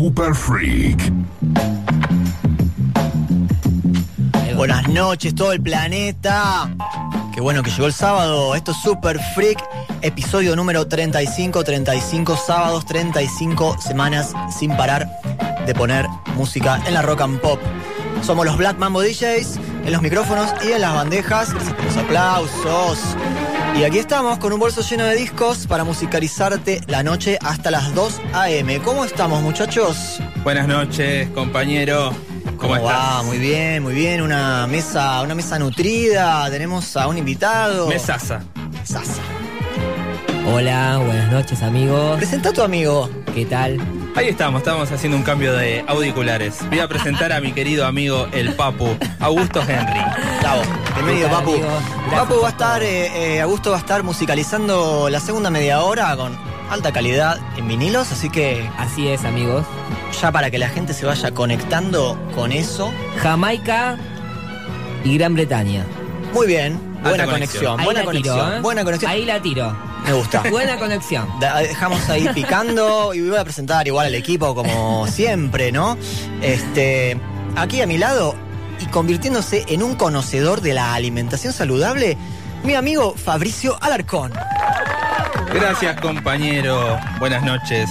Super Freak. Buenas noches, todo el planeta. Qué bueno que llegó el sábado. Esto es Super Freak, episodio número 35, 35 sábados, 35 semanas sin parar de poner música en la rock and pop. Somos los Black Mambo DJs en los micrófonos y en las bandejas. Los aplausos. Y aquí estamos con un bolso lleno de discos para musicalizarte la noche hasta las 2 a.m. ¿Cómo estamos, muchachos? Buenas noches, compañero. ¿Cómo, estás? Muy bien, muy bien. Una mesa, una mesa nutrida. Tenemos a un invitado. Mesaza. Sasa. Hola, buenas noches amigos. Presenta a tu amigo. ¿Qué tal? Ahí estamos, estamos haciendo un cambio de auriculares. Voy a presentar a mi querido amigo el Papu, Augusto Henry. Bravo. Bienvenido, ¿Qué tal, Papu. Papu va a estar, eh, eh, Augusto va a estar musicalizando la segunda media hora con alta calidad en vinilos, así que Así es amigos. ya para que la gente se vaya conectando con eso. Jamaica y Gran Bretaña. Muy bien. Buena Alta conexión. Buena tiro, conexión. ¿eh? Buena conexión. Ahí la tiro. Me gusta. Buena conexión. Da- Dejamos ahí picando y voy a presentar igual al equipo como siempre, ¿no? Este, aquí a mi lado y convirtiéndose en un conocedor de la alimentación saludable, mi amigo Fabricio Alarcón. Gracias, compañero. Buenas noches.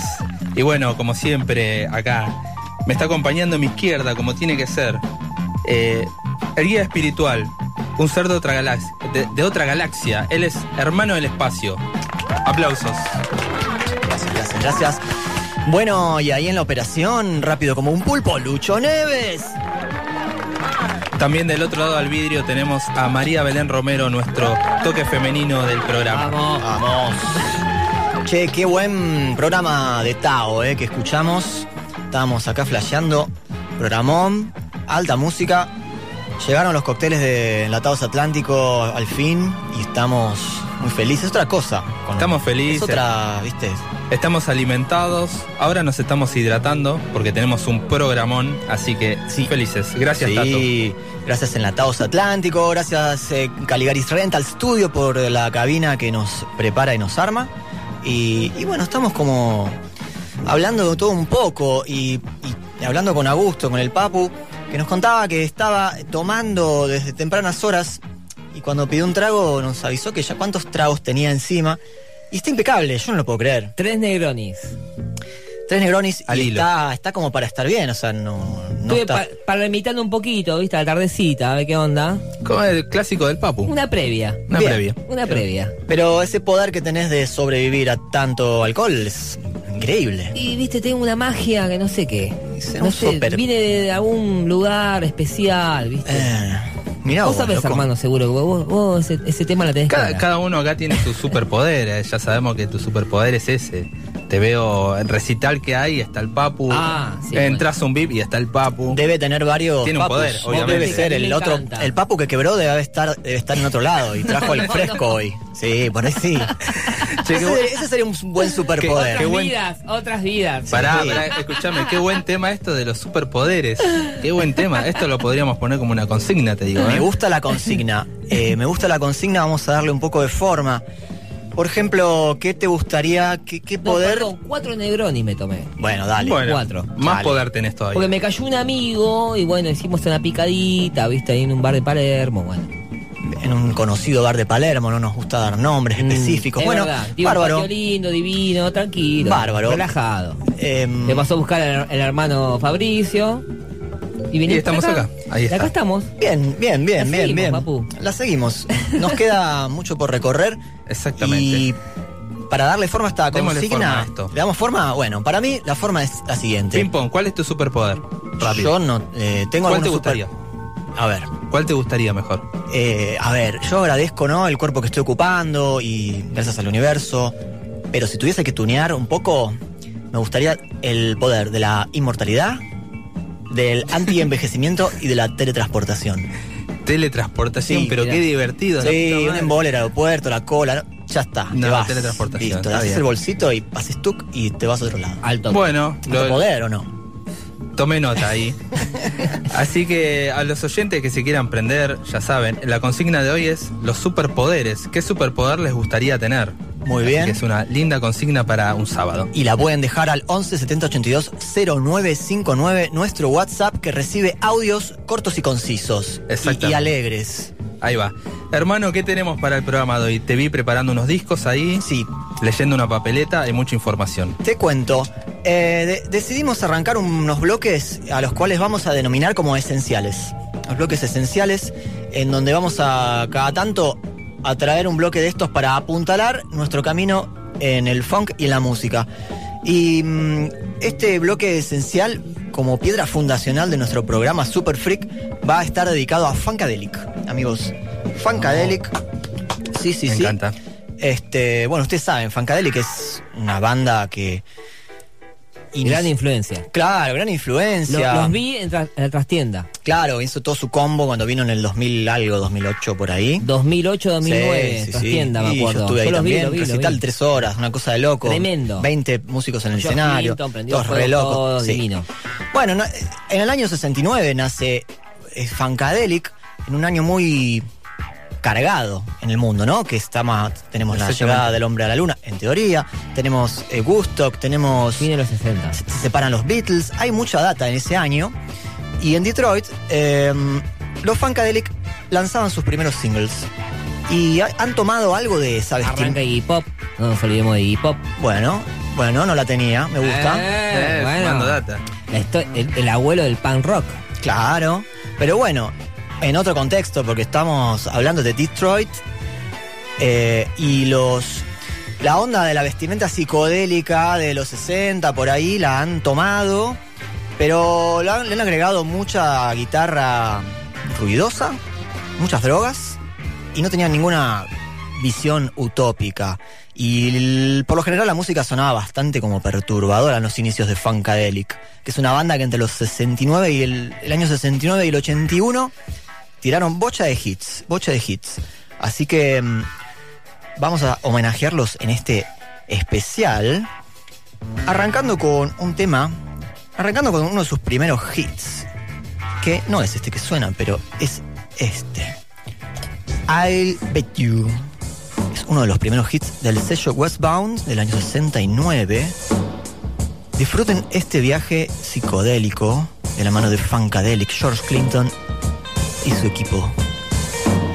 Y bueno, como siempre, acá me está acompañando a mi izquierda, como tiene que ser. eh, el guía espiritual, un ser de otra, galaxia, de, de otra galaxia. Él es hermano del espacio. Aplausos. Gracias, gracias, gracias. Bueno, y ahí en la operación, rápido como un pulpo, Lucho Neves. También del otro lado del vidrio tenemos a María Belén Romero, nuestro toque femenino del programa. Vamos. Vamos. Che, qué buen programa de Tao, eh, que escuchamos. Estábamos acá flasheando. Programón, alta música. Llegaron los cócteles de Enlatados Atlántico al fin y estamos muy felices. Es otra cosa. con- Estamos felices. Es otra, ¿viste? Estamos alimentados, ahora nos estamos hidratando porque tenemos un programón, así que Sí. felices. Gracias, sí, gracias Enlatados Atlántico, gracias eh, Caligaris Rental Studio por la cabina que nos prepara y nos arma. Y, y bueno, estamos como hablando de todo un poco y, y hablando con Augusto, con el Papu, que nos contaba que estaba tomando desde tempranas horas y cuando pidió un trago nos avisó que ya cuántos tragos tenía encima. Y está impecable, yo no lo puedo creer. Tres Negronis. Tres Negronis Al y hilo. está, está como para estar bien, o sea, no, no Estuve está... pa- parlamentando un poquito, ¿viste? A la tardecita, a ver qué onda. Como el clásico del Papu. Una previa. Una Bien. previa. Una previa. Pero ese poder que tenés de sobrevivir a tanto alcohol es increíble. Y viste, tengo una magia que no sé qué. Dice, No un sé, super- viene de algún lugar especial, ¿viste? Eh, mirá vos vos, sabés, loco. hermano, seguro. Vos, vos ese, ese tema la tenés Cada, clara. cada uno acá tiene su superpoder, eh, ya sabemos que tu superpoder es ese. Te veo en recital que hay, está el Papu. Ah, sí, Entras un VIP y está el Papu. Debe tener varios Tiene un papus. poder, No obviamente. Debe ser el otro. encanta. El papu que quebró debe estar, debe estar en otro lado y trajo el fresco hoy. Sí, por ahí sí. Che, ese, sería un buen superpoder. Otras Qué buen- vidas, otras vidas. Pará, Sí. pará, escúchame, qué buen tema esto de los superpoderes. Qué buen tema. Esto lo podríamos poner como una consigna, te digo. Me ¿eh? gusta la consigna. Eh, me gusta la consigna, vamos a darle un poco de forma. Por ejemplo, ¿qué te gustaría? ¿Qué, qué No, poder? perdón, cuatro Negroni me tomé. Bueno, dale. Bueno, cuatro. más Dale. poder tenés todavía. Porque me cayó un amigo y bueno, hicimos una picadita, viste, ahí en un bar de Palermo, bueno. En un conocido bar de Palermo, no nos gusta dar nombres Mm, específicos. es bueno, verdad, tiene un bárbaro. patio lindo, divino, tranquilo. Bárbaro. Relajado. Em, Le pasó a buscar el, el hermano Fabricio. Y, Y estamos acá. Ahí Y está. acá estamos. Bien, bien, bien, La bien, seguimos, bien. papu. La seguimos. Nos queda mucho por recorrer. Exactamente. Y para darle forma a esta consigna, forma a esto. ¿le damos forma? Bueno, para mí la forma es la siguiente. Ping pong, ¿cuál es tu superpoder? Rápido. Yo no eh, tengo ¿Cuál te super- gustaría? A ver, ¿Cuál te gustaría mejor? Eh, a ver, yo agradezco, ¿no? El cuerpo que estoy ocupando y gracias al universo. Pero si tuviese que tunear un poco, me gustaría el poder de la inmortalidad, del anti-envejecimiento y de la teletransportación. Teletransportación, Sí, pero mira. qué divertido. Sí, un embole, el aeropuerto, la cola, ¿no? ya está. No, te vas. teletransportación, Listo, haces bien. el bolsito y haces tuk y te vas a otro lado. Alto. Bueno, ¿No lo- poder o no? Tomé nota ahí. Así que a los oyentes que se quieran prender, ya saben, la consigna de hoy es los superpoderes. ¿Qué superpoder les gustaría tener? Muy Así bien. que es una linda consigna para un sábado. Y la pueden dejar al 11 70 82 0959, nuestro WhatsApp que recibe audios cortos y concisos. Y- Exactamente. Y, alegres. Ahí va. Hermano, ¿qué tenemos para el programa de hoy? Te vi preparando unos discos ahí, Sí, leyendo una papeleta, hay mucha información. te cuento. Eh, de- decidimos arrancar unos bloques a los cuales vamos a denominar como esenciales. Los bloques esenciales en donde vamos a cada tanto a traer un bloque de estos para apuntalar nuestro camino en el funk y en la música. Y mm, este bloque esencial, como piedra fundacional de nuestro programa Super Freak, va a estar dedicado a Funkadelic, amigos. Funkadelic. Sí, sí, Me sí. encanta. Este, bueno, ustedes saben, Funkadelic es una banda que. Gran influencia. Claro, gran Lo- influencia. los vi en, tra- en la trastienda. Claro, hizo todo su combo cuando vino en el 2000 algo, 2008 por ahí. 2008, 2009, Sí, sí, sí. trastienda, me acuerdo. Yo estuve ahí vi, también, los vi, los recital vi. tres horas, una cosa de loco. Tremendo. 20 músicos en el George escenario. Clinton, todos re locos. todo divino. Bueno, no- en el año 69 nace eh, Funkadelic, en un año muy cargado en el mundo, ¿no? Que está más, tenemos la llegada del hombre a la luna, en teoría, tenemos eh, Woodstock, tenemos Fin de los 60. se se separan los Beatles, hay mucha data en ese año. Y en Detroit, eh, los Funkadelic lanzaban sus primeros singles. Y ha- han tomado algo de esa Arranca. Iggy Pop. No nos olvidemos de Iggy Pop. Bueno, bueno, no la tenía, me gusta. Eh, Eh, bueno. data. La histo- el, el abuelo del punk rock. Claro. Pero bueno, en otro contexto, porque estamos hablando de Detroit. eh, y los. La onda de la vestimenta psicodélica de los 60 por ahí la han tomado. Pero le han, agregado mucha guitarra ruidosa, muchas drogas. Y no tenían ninguna visión utópica. Y por lo general la música sonaba bastante como perturbadora en los inicios de Funkadelic, que es una banda que entre los 69 y el, el año 69 y el 81 tiraron bocha de hits, bocha de hits. Así que mm, vamos a homenajearlos en este especial, arrancando con un tema, arrancando con uno de sus primeros hits, que no es este que suena, pero es este. I'll Bet You. Es uno de los primeros hits del sello Westbound del año 69. Disfruten este viaje psicodélico de la mano de Funkadelic, George Clinton y su equipo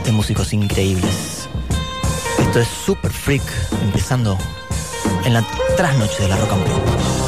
de músicos increíbles. Esto es Super Freak, empezando en la trasnoche de la rock and.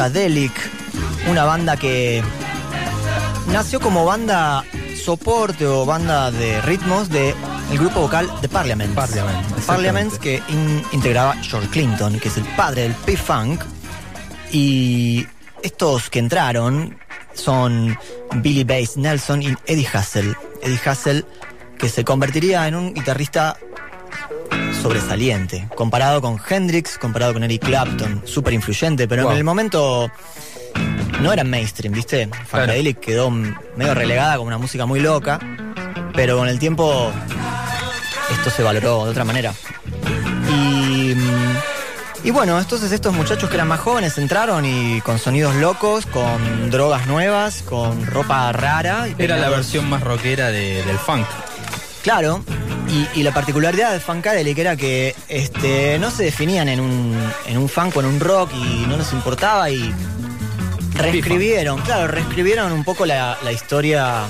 Funkadelic, una banda que nació como banda soporte o banda de ritmos de el grupo vocal de Parliament. Parliament. Parliament que in- integraba George Clinton, que es el padre del P-Funk. Y estos que entraron son Billy Bass Nelson y Eddie Hassel. Eddie Hassel que se convertiría en un guitarrista sobresaliente, comparado con Hendrix, comparado con Eric Clapton, súper influyente, pero Wow. en el momento no era mainstream, ¿viste? Funkadelic quedó medio relegada como una música muy loca, pero con el tiempo esto se valoró de otra manera. Y, mm, y bueno, entonces estos muchachos que eran más jóvenes entraron y con sonidos locos, con drogas nuevas, con ropa rara. Era la versión más rockera de- del funk. Claro, y, y la particularidad de Funkadelic era que este, no se definían en un, en un funk o en un rock y no les importaba y reescribieron, claro, reescribieron un poco la, la historia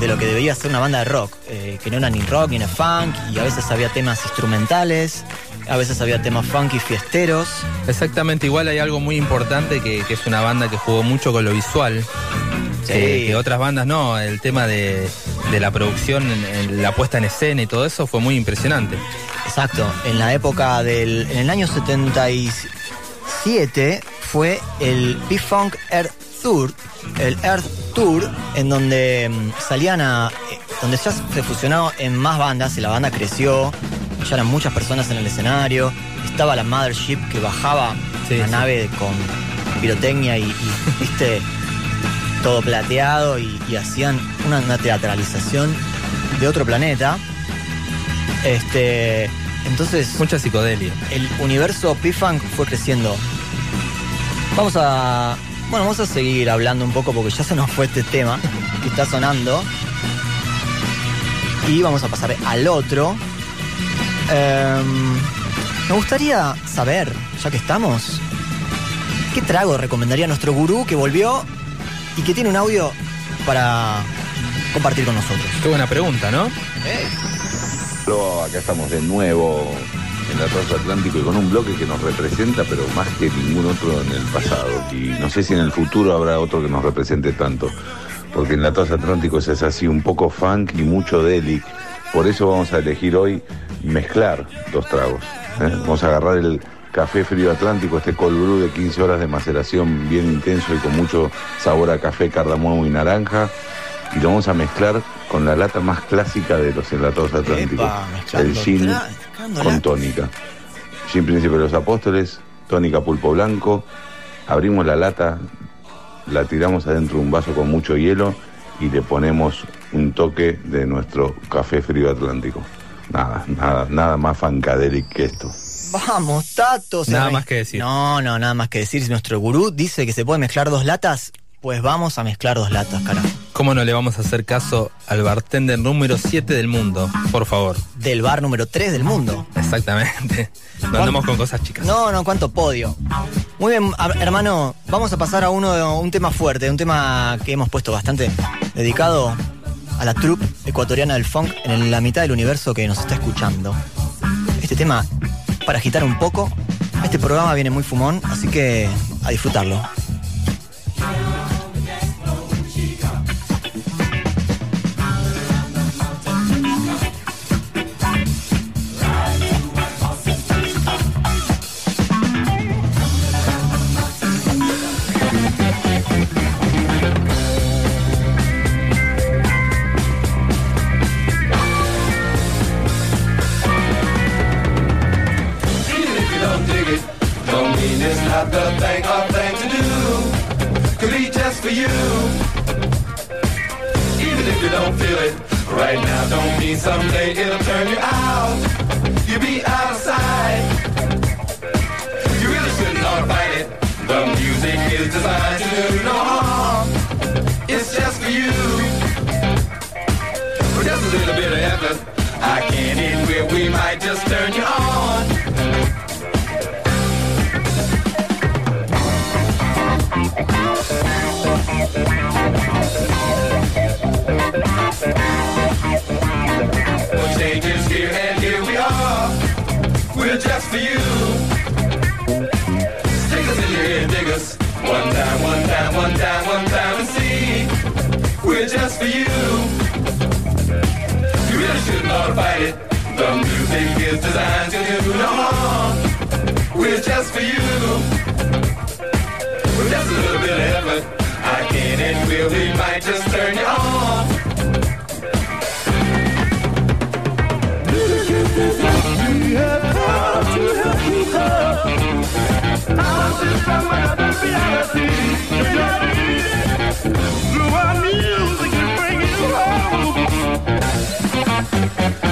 de lo que debía ser una banda de rock, eh, que no era ni rock ni era funk y a veces había temas instrumentales, a veces había temas funky fiesteros. Exactamente, igual hay algo muy importante que, que es una banda que jugó mucho con lo visual. Sí. Que, que otras bandas no, el tema de, de la producción, la puesta en escena y todo eso fue muy impresionante. Exacto, en la época del. En el año 77 fue el P-Funk Earth Tour, el Earth Tour, en donde mm, salían a. eh, donde ya se fusionó en más bandas y la banda creció, ya eran muchas personas en el escenario, estaba la Mothership que bajaba Sí, la sí. nave con pirotecnia y, y, viste, todo plateado y, y hacían una, una teatralización de otro planeta. Este. Entonces, Mucha psicodelia. el universo P-Funk fue creciendo. Vamos a. Bueno, vamos a seguir hablando un poco porque ya se nos fue este tema que está sonando. Y vamos a pasar al otro. Em, me gustaría saber, ya que estamos, ¿qué trago recomendaría nuestro gurú que volvió y que tiene un audio para compartir con nosotros? Qué buena pregunta, ¿no? Pero acá estamos de nuevo en la Plaza Atlántico y con un bloque que nos representa, pero más que ningún otro en el pasado. Y no sé si en el futuro habrá otro que nos represente tanto. Porque en la Plaza Atlántico es así, un poco funk y mucho delic. Por eso vamos a elegir hoy mezclar dos tragos. ¿eh? Vamos a agarrar el café frío atlántico, este cold brew de 15 horas de maceración bien intenso y con mucho sabor a café, cardamomo y naranja. Y lo vamos a mezclar con la lata más clásica de los enlatados atlánticos, Epa, el gin con tónica. Gin Príncipe de los Apóstoles, tónica pulpo blanco. Abrimos la lata, la tiramos adentro de un vaso con mucho hielo y le ponemos un toque de nuestro café frío atlántico. Nada, nada, nada más fancadelic que esto. Vamos, Tato. Nada más que decir. No, no, nada más que decir. Si nuestro gurú dice que se puede mezclar dos latas, pues vamos a mezclar dos latas, carajo. ¿Cómo no le vamos a hacer caso al bartender número 7 del mundo? Por favor. Del bar número 3 del mundo. Exactamente. No andamos con cosas chicas. No, no, cuánto podio. Muy bien, hermano, vamos a pasar a uno, un tema fuerte, un tema que hemos puesto bastante dedicado a la troupe ecuatoriana del funk en la mitad del universo que nos está escuchando. Este tema, para agitar un poco, este programa viene muy fumón, así que a disfrutarlo. Someday it'll turn you out. To fight it. The music is designed to do no harm. We're just for you. With just a little bit of effort, I can and will, we might just turn you on. Música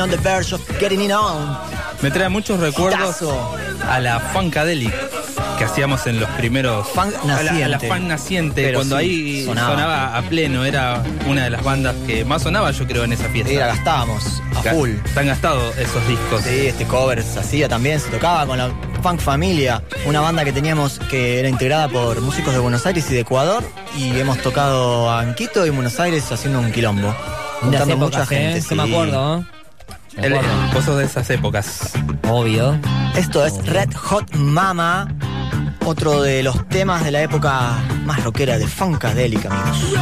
on the verge of getting it on. Me trae muchos recuerdos Tazo. a la Funkadelic que hacíamos en los primeros. Funk A la, a la naciente. Funk naciente, Pero cuando sí, ahí sonaba. sonaba. a pleno. Era una de las bandas que más sonaba, yo creo, en esa fiesta. Sí, la gastábamos a Ga- full. Están gastados esos discos. Sí, este cover se hacía también, se tocaba con la Funk Familia, una banda que teníamos que era integrada por músicos de Buenos Aires y de Ecuador, y hemos tocado en Quito y Buenos Aires haciendo un quilombo. Juntando mucha épocas, gente. ¿eh? sí. Me acuerdo, ¿eh? El esposo de esas épocas. Obvio. Esto es Red Hot Mama, otro de los temas de la época más rockera de Funkadelic, amigos.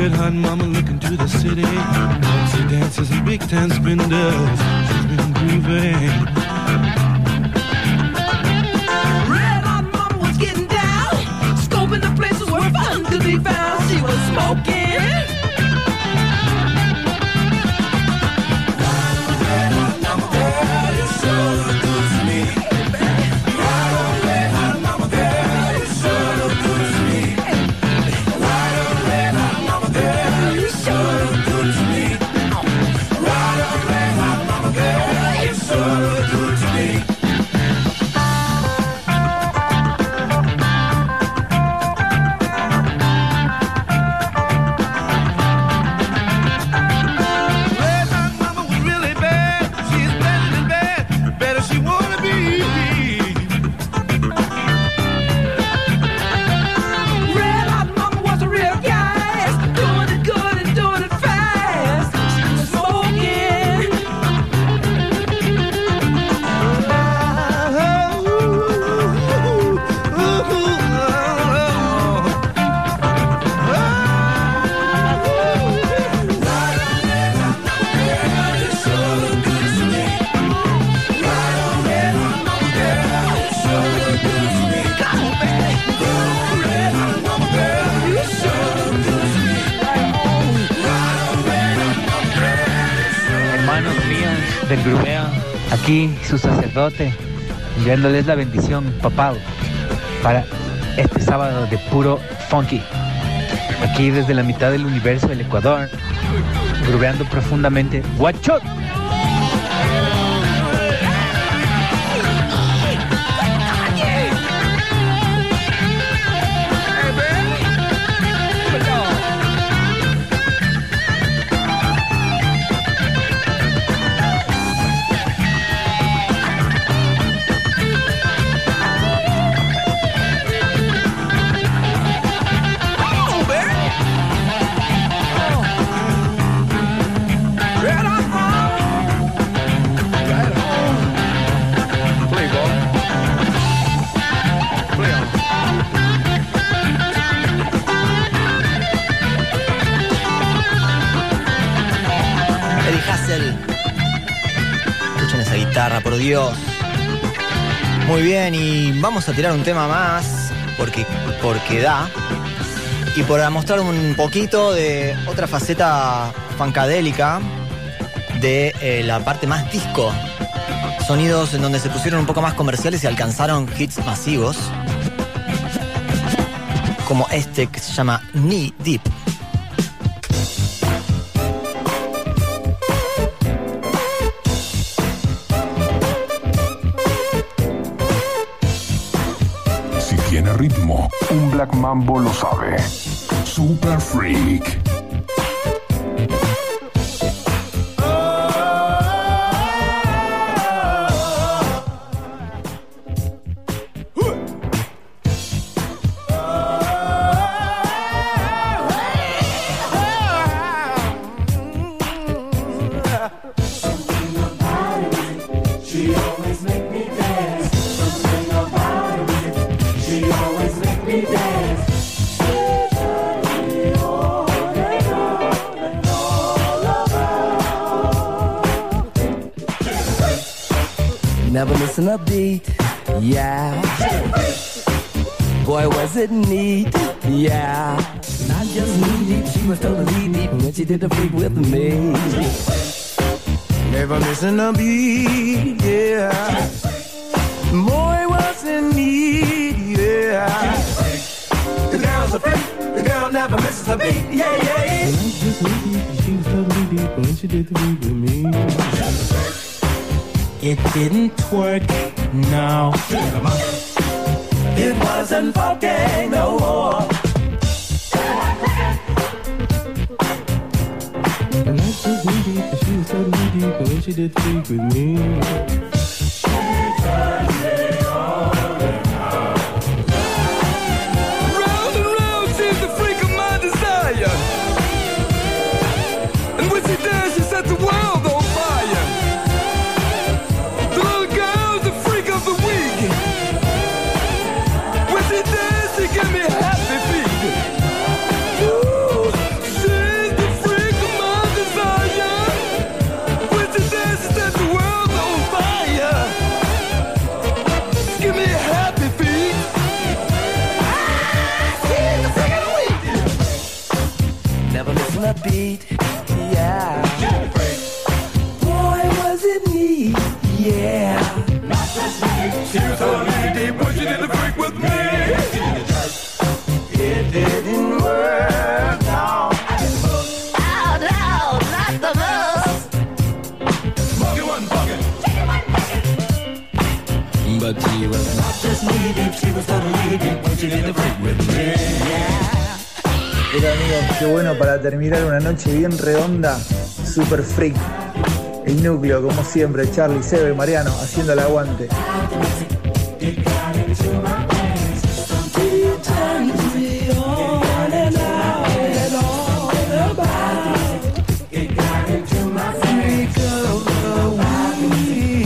Red hot mama looking to the city. She dances and big time spenders. She's been grooving. Could be found. She was smoking. Enviándoles la bendición papal para este sábado de puro funky. Aquí desde la mitad del universo del Ecuador, grubeando profundamente. ¡Guachot! Muy bien, y vamos a tirar un tema más, porque, porque da. Y para mostrar un poquito de otra faceta fancadélica de eh, la parte más disco. Sonidos en donde se pusieron un poco más comerciales y alcanzaron hits masivos. Como este que se llama Knee Deep. Mambo lo sabe. Super Freak. Yeah. Not just knee deep, she was totally deep when she did the freak with me. Never missing a beat, yeah. Boy, was in need, yeah. The girl's a freak, the girl never misses a beat, yeah, yeah, yeah. She was totally deep when she did the freak with me. It didn't work, no. It wasn't funky no more. And that's just knee deep, she was totally deep when she did the freak with me. Hola amigos, qué bueno para terminar una noche bien redonda, super freak. El núcleo, como siempre, Charlie, Sebe, Mariano, haciendo el aguante.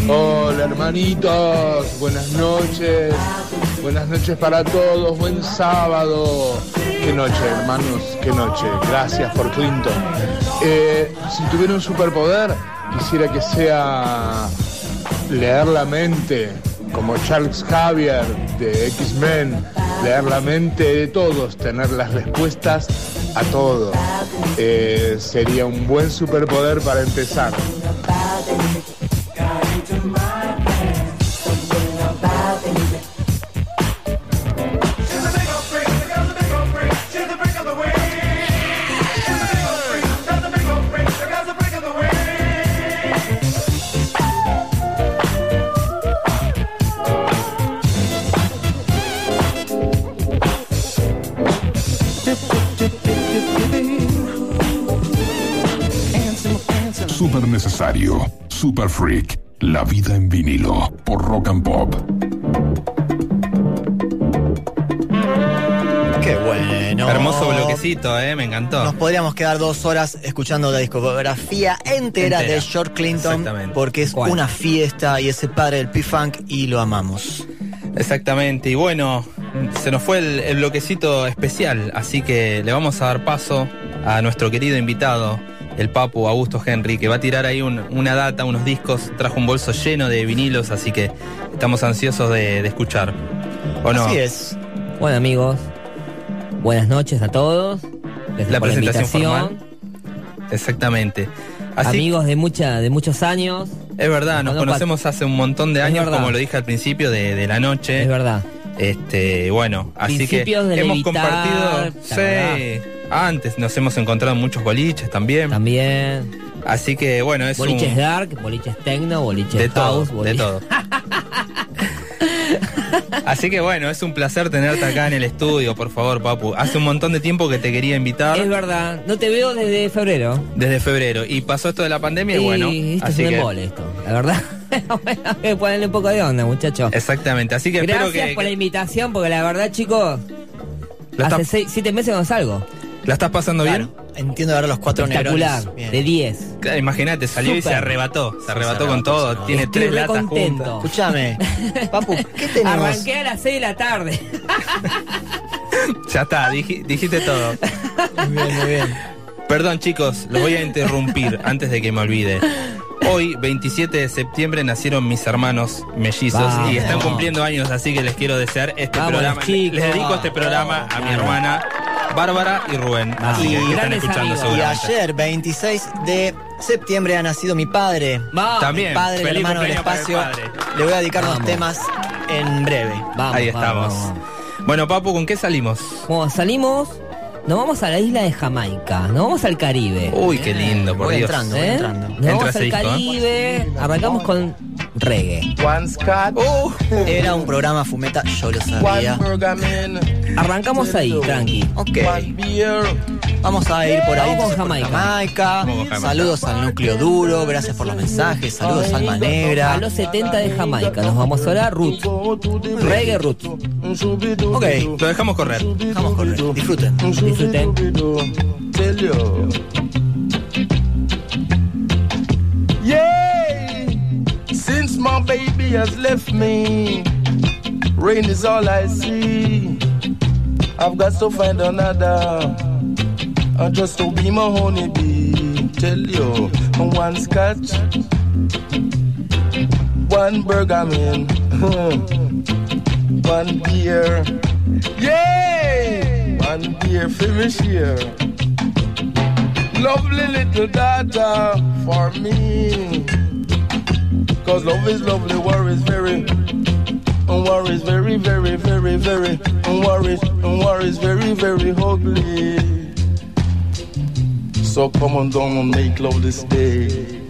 Hola hermanitos, buenas noches, buenas noches para todos, buen sábado. Qué noche hermanos, qué noche, gracias por Clinton. Eh, si tuviera un superpoder, quisiera que sea leer la mente, como Charles Xavier de X-Men, leer la mente de todos, tener las respuestas a todo. Eh, sería un buen superpoder para empezar. Super freak. La vida en vinilo. Por Rock and Pop. Qué bueno. Hermoso bloquecito, eh, me encantó. Nos podríamos quedar dos horas escuchando la discografía entera, Entera. de George Clinton porque es ¿Cuál? una fiesta y es el padre del P-Funk y lo amamos. Exactamente, y bueno, se nos fue el, el bloquecito especial, así que le vamos a dar paso a nuestro querido invitado, el Papu Augusto Henry, que va a tirar ahí un- una data, unos discos, trajo un bolso lleno de vinilos, así que estamos ansiosos de, de escuchar. ¿O no? Así es. Bueno amigos, buenas noches a todos. Gracias La por presentación invitación. Exactamente. Así Amigos de mucha, de muchos años. es verdad, nos conocemos hace un montón de años, como lo dije al principio de, de la noche. Es verdad. Este, bueno, así que Principios de hemos Levitar, compartido. ¿te Sí, antes nos hemos encontrado en muchos boliches también. También. Así que bueno, es Boliches un. dark, boliches techno, boliches de todo, house. de boliche- todo. Así que bueno, es un placer tenerte acá en el estudio, por favor, Papu. Hace un montón de tiempo que te quería invitar, Es verdad, no te veo desde febrero. desde febrero, y pasó esto de la pandemia y, bueno, esto así es un que embole esto, la verdad. bueno, ponerle un poco de onda, muchachos. exactamente. Así que Gracias espero que, por la invitación, porque la verdad, chicos, hace seis, siete meses no salgo. La estás pasando Claro, bien. entiendo ahora los cuatro Espectacular, de 10. Claro, Imagínate, salió y se arrebató, se arrebató se con todo, tiene Estoy tres re latas contento. juntas. Escúchame, Papu, ¿qué tenemos? Arranqué a las 6 de la tarde. Ya está, dij- dijiste todo. Muy bien, muy bien. Perdón chicos, los voy a interrumpir antes de que me olvide. Hoy, 27 de septiembre, nacieron mis hermanos mellizos Vamos. y están cumpliendo años, así que les quiero desear este Vamos, programa. chicos. Les dedico este programa a mi Vamos. hermana Bárbara y Rubén. Así que, Vamos. que están escuchando. Y ayer, 26 de septiembre, ha nacido mi padre. Vamos, También. Padre, el hermano del espacio. Le voy a dedicar unos Vamos. temas en breve. Vamos, Ahí estamos. vamos. Bueno, Papu, ¿con qué salimos? Bueno, salimos, nos vamos a la isla de Jamaica, nos vamos al Caribe. Uy, qué lindo, por Voy Dios. entrando, voy ¿eh? entrando. Nos Entra vamos ese al disco, ¿eh? Caribe, arrancamos con reggae. One Scott, Era un programa fumeta, yo lo sabía. Arrancamos ahí, tranqui. Ok, vamos a ir por ahí. Vamos con Jamaica. Jamaica. Saludos al núcleo duro, gracias por los mensajes. Saludos a Alma A los 70 de Jamaica, nos vamos ahora a Roots. Reggae Roots. Ok, Lo dejamos correr. vamos con Disfruten. Disfruten. My baby has left me, rain is all I see. I've got to find another, uh, just to be my honeybee. Tell you, one scotch, one burger man, one beer. Yeah, one beer finish here. lovely little daughter for me. Cause love is lovely, war is very, and war is very, very, very, very, and war is, and war is very, very ugly. So come on down and make love this day.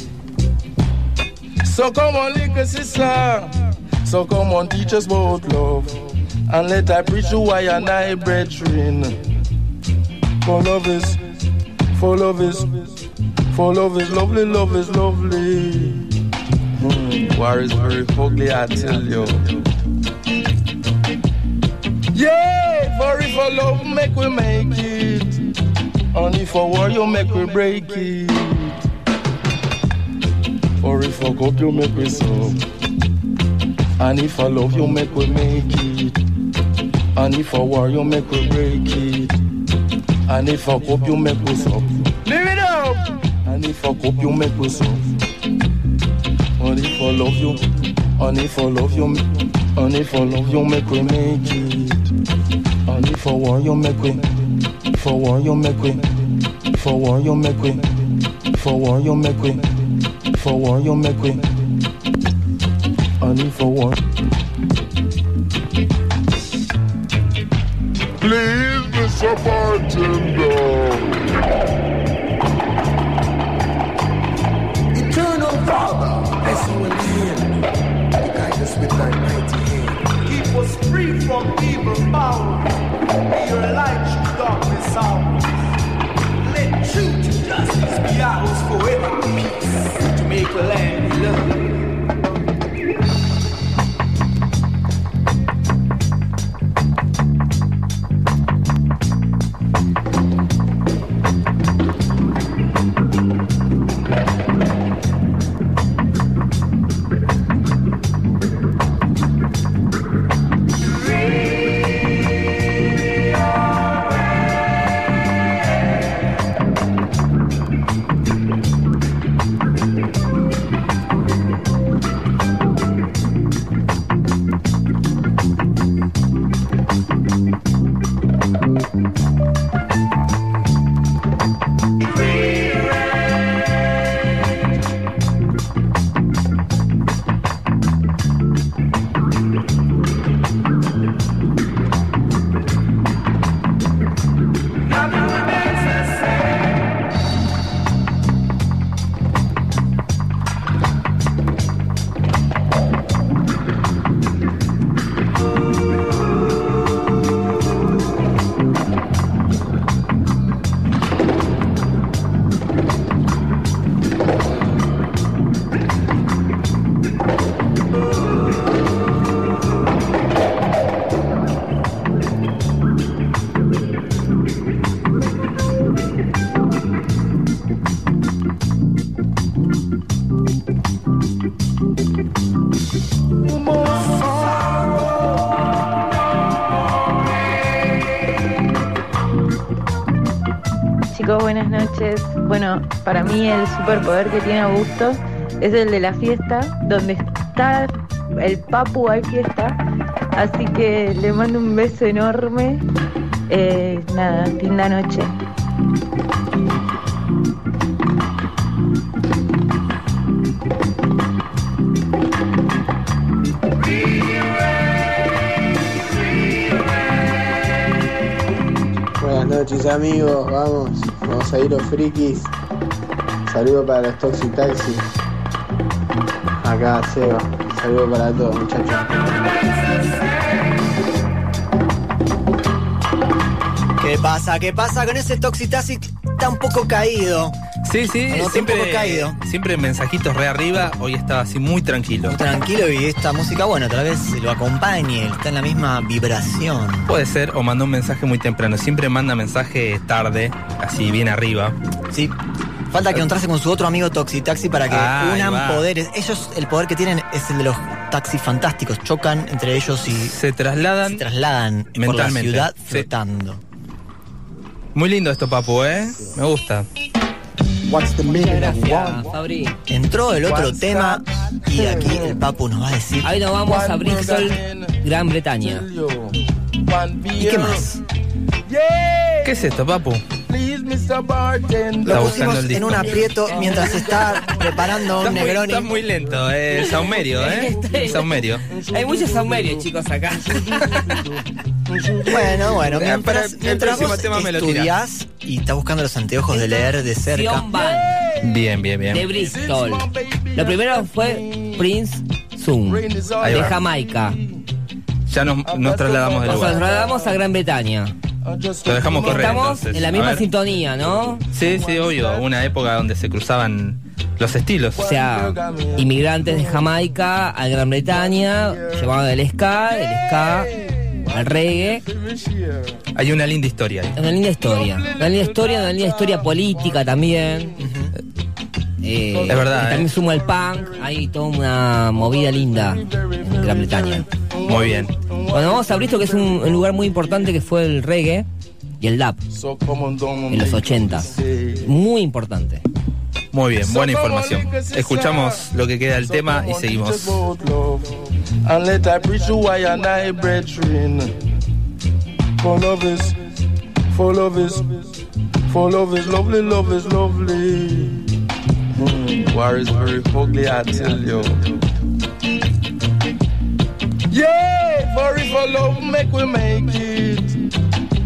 So come on, little sister. So come on, teach us about love. And let I preach you why and I brethren. For love is, for love is, for love is lovely, love is lovely. War is very ugly, I tell you. Yeah, for if for love make we make it. Only for war you make we break it. If for hope you make we so. And if for love you make we make it. And if for war you make we break it. And if for hope you make we so. Live it up! And if for hope you make we so. Only for love you, only for love you, only for love you make we make it. Only for war you make we, for war you make we, for war you make we, for war you make we, for war you make we. Only for war. Please, Mr. Bartender. From evil power. Be your light through darkness hours. Let truth and justice be ours forever. Peace to make the land love. Buenas noches. Bueno, para mí el superpoder que tiene Augusto es el de la fiesta, donde está el Papu hay fiesta. Así que le mando un beso enorme. Eh, nada, linda noche. Buenas noches amigos, vamos, vamos a ir los frikis. Saludo para los Toxic Taxi. Acá Seba, saludo para todos muchachos. ¿Qué pasa? ¿Qué pasa con ese Toxitasic? Está un poco caído. Sí, sí, siempre, poco caído. siempre mensajitos re arriba. Hoy estaba así muy tranquilo. Muy tranquilo y esta música, bueno, tal vez lo acompañe, está en la misma vibración. Puede ser, o mandó un mensaje muy temprano. Siempre manda mensaje tarde, así bien arriba. Sí. Falta que encontrase con su otro amigo Toxitaxi para que Ah, unan poderes. Ellos, el poder que tienen es el de los taxis fantásticos. Chocan entre ellos y se trasladan, se trasladan por la ciudad Sí. flotando. Muy lindo esto, Papu, ¿eh? Me gusta. What's the meaning of Gracias, Fabri. Entró el otro tema y aquí el Papu nos va a decir. Ahí nos vamos a Bristol, Gran Bretaña. ¿Y qué más? ¿Qué es esto, Papu? Mr. Bartender. Lo pusimos en un aprieto mientras está preparando un Estás muy, Negroni. estás muy lento, eh, Saumerio, ¿eh? Saumerio. Hay muchos saumerios, chicos, acá. Bueno, bueno, Eh, mientras, el mientras vos tema me lo estudiás y estás buscando los anteojos de leer de cerca. Van, Bien, bien, de bien. Bristol. Lo primero fue Prince Zoom, de. Jamaica. Ya nos, nos trasladamos del Nos lugar. trasladamos a Gran Bretaña. Lo dejamos correr Estamos entonces. en la misma sintonía, ¿no? Sí, sí, obvio. Una época donde se cruzaban los estilos. O sea, inmigrantes de Jamaica a Gran Bretaña, llevaban el ska, el ska, al reggae. Hay una linda historia ahí. Una linda historia. Una linda historia, una linda historia política también. Eh, Es verdad, y También eh. suma el punk. Hay toda una movida linda en Gran Bretaña. Muy bien. Bueno, vamos a Bristol, que es un, un lugar muy importante que fue el reggae y el dub en los 80. Muy importante. Muy bien, buena información. Escuchamos lo que queda del tema y seguimos. Mm, war is very ugly, I tell you. Yeah, for if for love make we make it.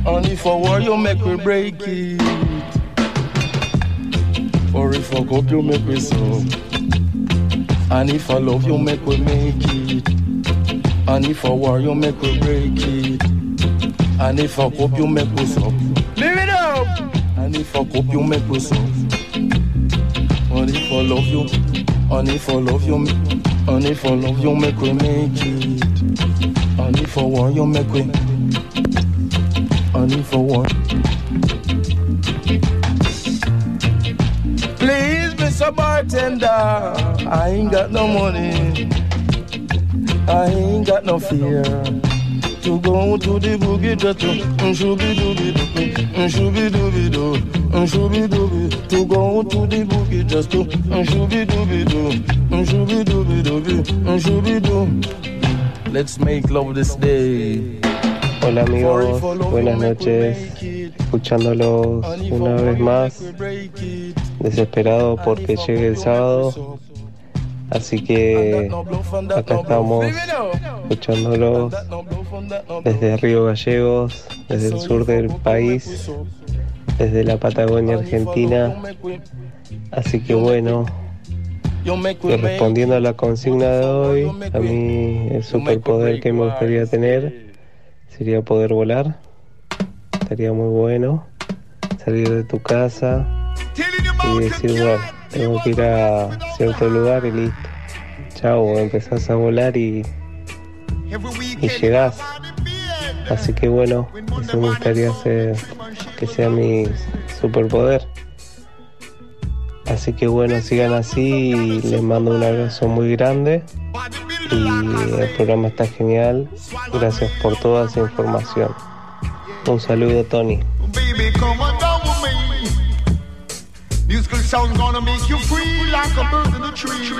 Only for war you make we break it. For if for hope you make we so. And if I love you, make we make it. And if I war you, make we break it. And if I hope you, make we so. Live it up! And if I hope you, make we so. If I love you, if I love you, if I love you, make we make it. If I you, make. And if I war. Please, Mr. Bartender, I ain't got no money. I ain't got no fear. To go to the boogie just to mm, shooby dooby doo, mm, shooby dooby doo, mm, shooby dooby. To go to the boogie just to mm, shooby dooby doo, mm, shooby dooby dooby, mm, shooby doo. Let's make love this day. Hola amigos, buenas noches. Escuchándolos una vez más, desesperado porque llegue el sábado. Así que acá estamos escuchándolos desde Río Gallegos, desde el sur del país, desde la Patagonia Argentina. Así que bueno, respondiendo a la consigna de hoy, a mí el superpoder que me gustaría tener sería poder volar. Estaría muy bueno salir de tu casa y decir, bueno, tengo que ir a cierto lugar y listo. Chao, empezás a volar y, y llegás. Así que bueno, eso me gustaría hacer que sea mi superpoder. Así que bueno, sigan así y les mando un abrazo muy grande. Y el programa está genial. Gracias por toda esa información. Un saludo, Tony. Musical sound gonna make you free like a bird in a tree.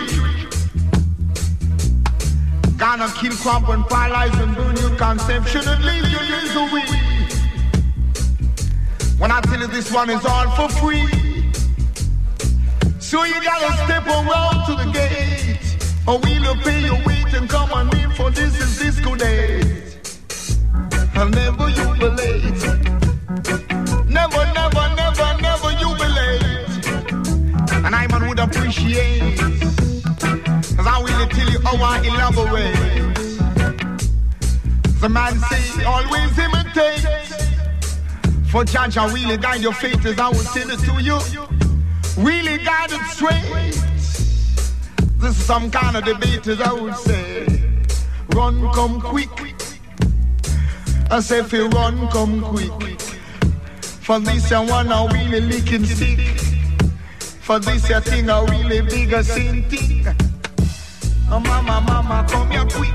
Gonna kill, crump and paralyze and burn your conception and leave your days away. When I tell you this one is all for free. So you gotta step around to the gate. Or we'll pay your weight and come on in for this is disco days. I'll never you be late. Never, never, never, never you be late. And I man would appreciate. Cause I will tell you how I elaborate. The man say always imitate. For judge I really guide your fate as I will tell it to you. Really guide it straight. This is some kind of debate as I would say. Run, come quick. I say if you run, come quick. For this I wanna really licking sick. For this I think I really big a sin thing. Oh, mama, mama, come here quick.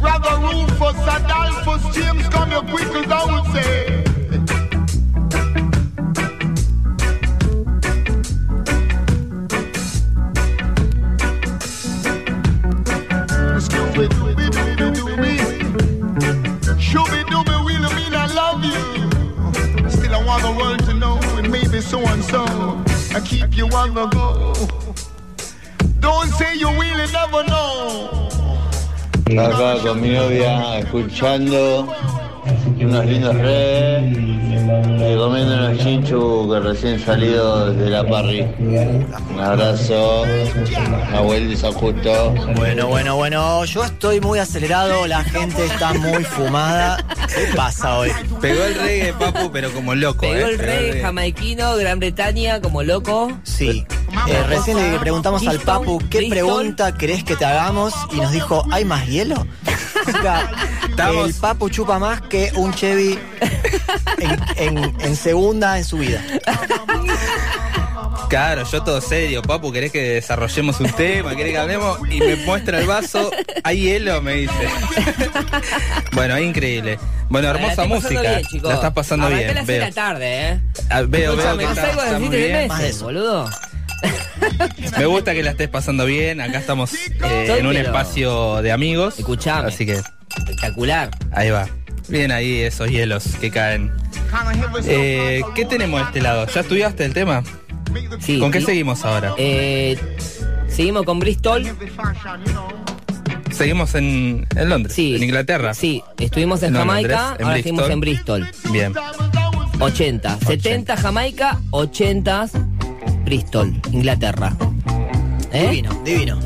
Brother Rufus, Adolphus, James, come here quick, as I would say. So and so I keep you on the go. Don't say you really never know. Acá con mi novia escuchando unos lindos redes y comiendo unos chinchu que recién salido de la parry. Un abrazo, Nahuel de San Justo. Bueno, bueno, bueno, yo estoy muy acelerado, la gente está muy fumada. ¿Qué pasa hoy? Pegó el reggae, papu, pero como loco, Pegó ¿eh? el rey jamaiquino, Gran Bretaña, como loco. Sí. Eh, recién le preguntamos al Papu qué pregunta crees que te hagamos y nos dijo, ¿hay más hielo? Sea, el Papu chupa más que un Chevy en, en- en segunda en su vida. Claro, yo todo serio, papu, ¿querés que desarrollemos un tema? ¿Querés que hablemos? Y me muestra el vaso, ¿hay hielo? Me dice. bueno, increíble. Bueno, La hermosa pasando música. bien, la estás pasando Arrancé bien. las de Veo, la tarde, ¿eh? Ah, veo, veo que está, está muy siete de bien. meses, boludo. Me gusta que la estés pasando bien. Acá estamos eh, en un espacio de amigos. Escuchame. Así que Espectacular. ahí va. Bien ahí esos hielos que caen. Eh, ¿Qué tenemos de este lado? ¿Ya estudiaste el tema? Sí. ¿Con qué y- seguimos ahora? Eh, seguimos con Bristol. Seguimos en, en Londres, Sí. en Inglaterra. Sí, estuvimos en No, Jamaica, Londres, en ahora seguimos Bristol. en Bristol. Bien. 80. 70 Jamaica, 80 Bristol, Inglaterra. ¿Eh? Divino, divino.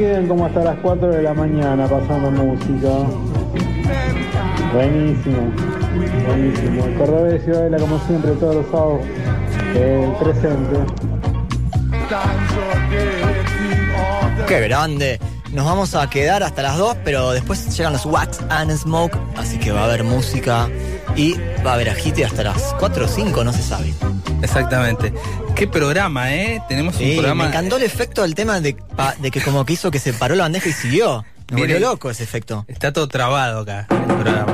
¿Por qué no se quedan como hasta las 4 de la mañana pasando música? Buenísimo, buenísimo. El Cordobés de Ciudadela, como siempre, todos los sábados, eh, presente. Qué grande. Nos vamos a quedar hasta las 2, pero después llegan los Wax and Smoke, así que va a haber música y va a haber agite hasta las 4 o 5, no se sabe. Exactamente. Qué programa, ¿eh? Tenemos Sí, un programa. me encantó el efecto del tema de, pa- de que como que hizo que se paró la bandeja y siguió. Me volvió loco ese efecto. Está todo trabado acá, el programa.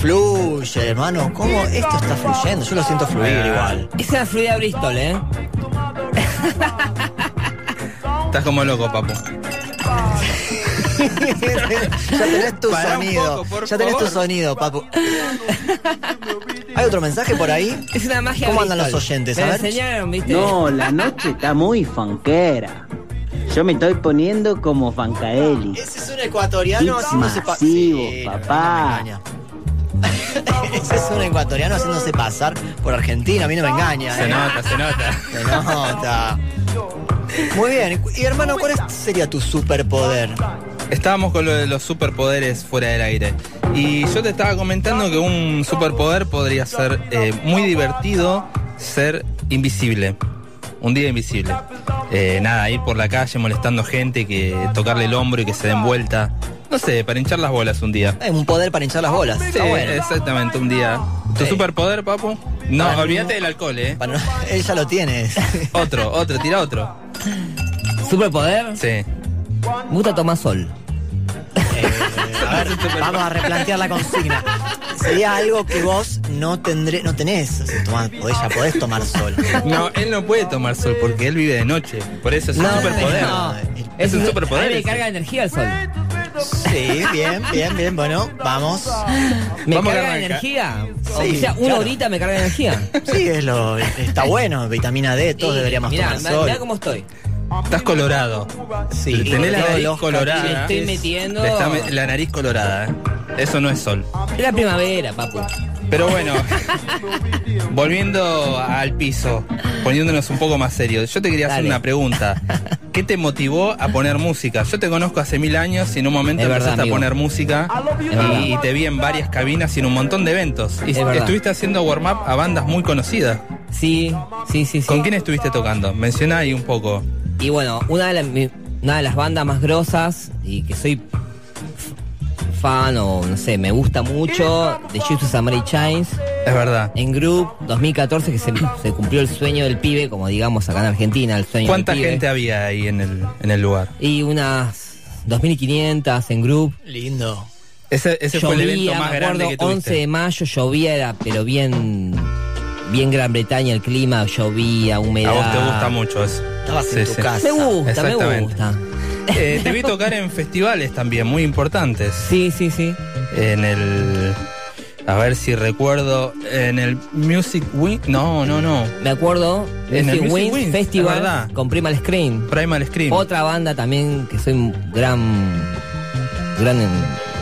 Fluye, hermano. ¿Cómo esto está fluyendo? Yo lo siento fluir Ah. igual. Esa es la fluida Bristol, ¿eh? Estás como loco, papu. ya tenés tu Pará sonido. poco, ya tenés tu favor. sonido, papu. ¿Hay otro mensaje por ahí? Es una magia. ¿Cómo andan los oyentes? Me A lo ver. enseñaron, ¿viste? No, la noche está muy fanquera. Yo me estoy poniendo como Fancaeli. Ese es un ecuatoriano haciéndose pa- masivo, Sí, papá. no me engaña. Ese es un ecuatoriano haciéndose pasar por Argentina, a mí no me engaña. Se ¿eh? nota, se nota. Se nota. Muy bien. Y hermano, ¿cuál es- sería tu superpoder? Estábamos con lo de los superpoderes fuera del aire. Y yo te estaba comentando que un superpoder podría ser eh, muy divertido ser invisible. Un día invisible. Eh, nada, ir por la calle molestando gente, que tocarle el hombro y que se den vuelta. No sé, para hinchar las bolas un día. Es un poder para hinchar las bolas. Sí, Está bueno. exactamente, un día. ¿Tu Sí. superpoder, papu? No, Para- olvídate del alcohol, ¿eh? Para no- él ya lo tiene. Otro, otro, tira otro. ¿Superpoder? Sí. Me gusta tomar sol. A ver, vamos a replantear la consigna. Sería algo que vos no tendré, no tenés. O sea, podés- ya podés tomar sol. No, él no puede tomar sol porque él vive de noche. Por eso es un superpoder. no. Es un superpoder. ese. carga energía el sol. Sí, bien, bien, bien. Bueno, vamos. ¿Me Vamos carga energía? Sí, o sea, una claro. horita me carga energía. Sí, es lo, está bueno. Vitamina D, todos Y, deberíamos mirá, tomar mirá, sol. mirá cómo estoy. Estás colorado. Sí, Tenés la nariz los colorada. Estoy metiendo. Le está me- la nariz colorada. ¿eh? Eso no es sol. Es la primavera, papu. Pero bueno, volviendo al piso, poniéndonos un poco más serios, yo te quería hacer Dale. una pregunta. ¿Qué te motivó a poner música? Yo te conozco hace mil años y en un momento Es verdad, empezaste amigo. a poner música verdad. y, te vi en varias cabinas y en un montón de eventos. Y Es verdad. estuviste haciendo warm-up a bandas muy conocidas. Sí, sí, sí, sí. ¿Con quién estuviste tocando? Mencioná ahí un poco. Y bueno, una de, las- mi- una de las bandas más grosas y que soy fan o no sé, me gusta mucho de Jesus and Mary Chains. Es verdad. En Group 2014 que se, se cumplió el sueño del pibe, como digamos acá en Argentina, el sueño ¿Cuánta del pibe. gente había ahí en el, en el lugar? Y unas 2500 en Group. Lindo. Ese, ese fue el evento Llovía, más me grande acuerdo, que tuviste. 11 de mayo llovía, era, pero bien bien Gran Bretaña el clima, llovía, humedad. A vos te gusta mucho eso. Estabas en tu casa. Me gusta, me gusta. Eh, te vi tocar en festivales también, muy importantes. Sí, sí, sí. En el. A ver si recuerdo. En el Music Wing. No, no, no. Me acuerdo, En el Music Music Wings Wings, es Festival verdad. con Primal Scream. Primal Scream. Otra banda también que soy un gran. gran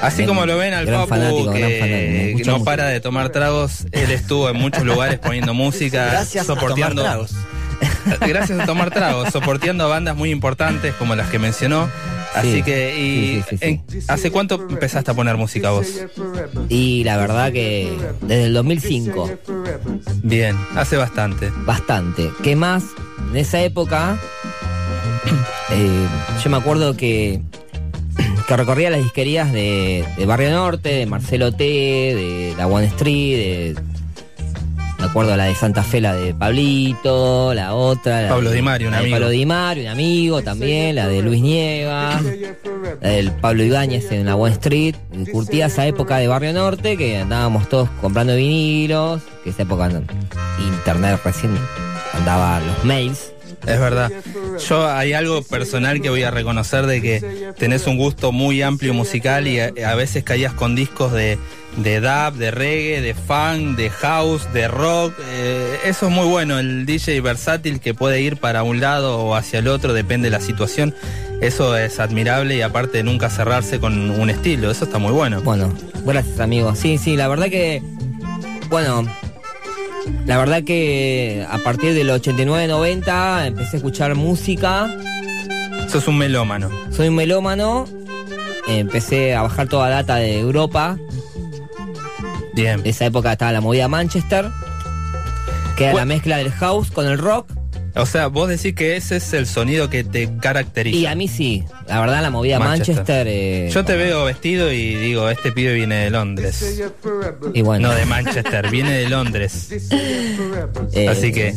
Así gran- como lo ven al gran Papu, fanático, que, gran fanático, que mucha no música. para de tomar tragos, él estuvo en muchos lugares poniendo música, Gracias a tomar soporteando. tragos. Gracias a tomar tragos, soporteando a bandas muy importantes como las que mencionó. Así Sí, que, y, sí, sí, ¿hace cuánto empezaste a poner música vos? Y la verdad que desde el 2005, Bien, hace bastante. bastante. ¿Qué más? En esa época, eh, yo me acuerdo que, que recorría las disquerías de, de Barrio Norte, de Marcelo T, de la One Street, de, me acuerdo la de Santa Fe, la de Pablito, la otra. la Pablo de- Di Mario, un amigo. Pablo Di Mario, un amigo también, la de Luis Nieva, la del Pablo Ibáñez en la One Street. Curtía esa época de Barrio Norte que andábamos todos comprando vinilos, que esa época internet recién andaba los mails. Es verdad. Yo hay algo personal que voy a reconocer de que tenés un gusto muy amplio musical y a, veces caías con discos de, de dub, de reggae, de funk, de house, de rock. Eh, eso es muy bueno, el DJ versátil que puede ir para un lado o hacia el otro, depende de la situación. Eso es admirable y aparte nunca cerrarse con un estilo, eso está muy bueno. Bueno, gracias amigo. Sí, sí, la verdad que, bueno, la verdad que a partir del 89-90 empecé a escuchar música. Sos un melómano. Soy un melómano. Empecé a bajar toda data de Europa. Bien. De esa época estaba la movida Manchester. Que era ¿Cuál- la mezcla del house con el rock. O sea, vos decís que ese es el sonido que te caracteriza. Y a mí sí. La verdad, la movida Manchester. Manchester. eh, Yo te veo vestido y digo, este pibe viene de Londres. Y bueno. No de Manchester, viene de Londres. Eh, Así que,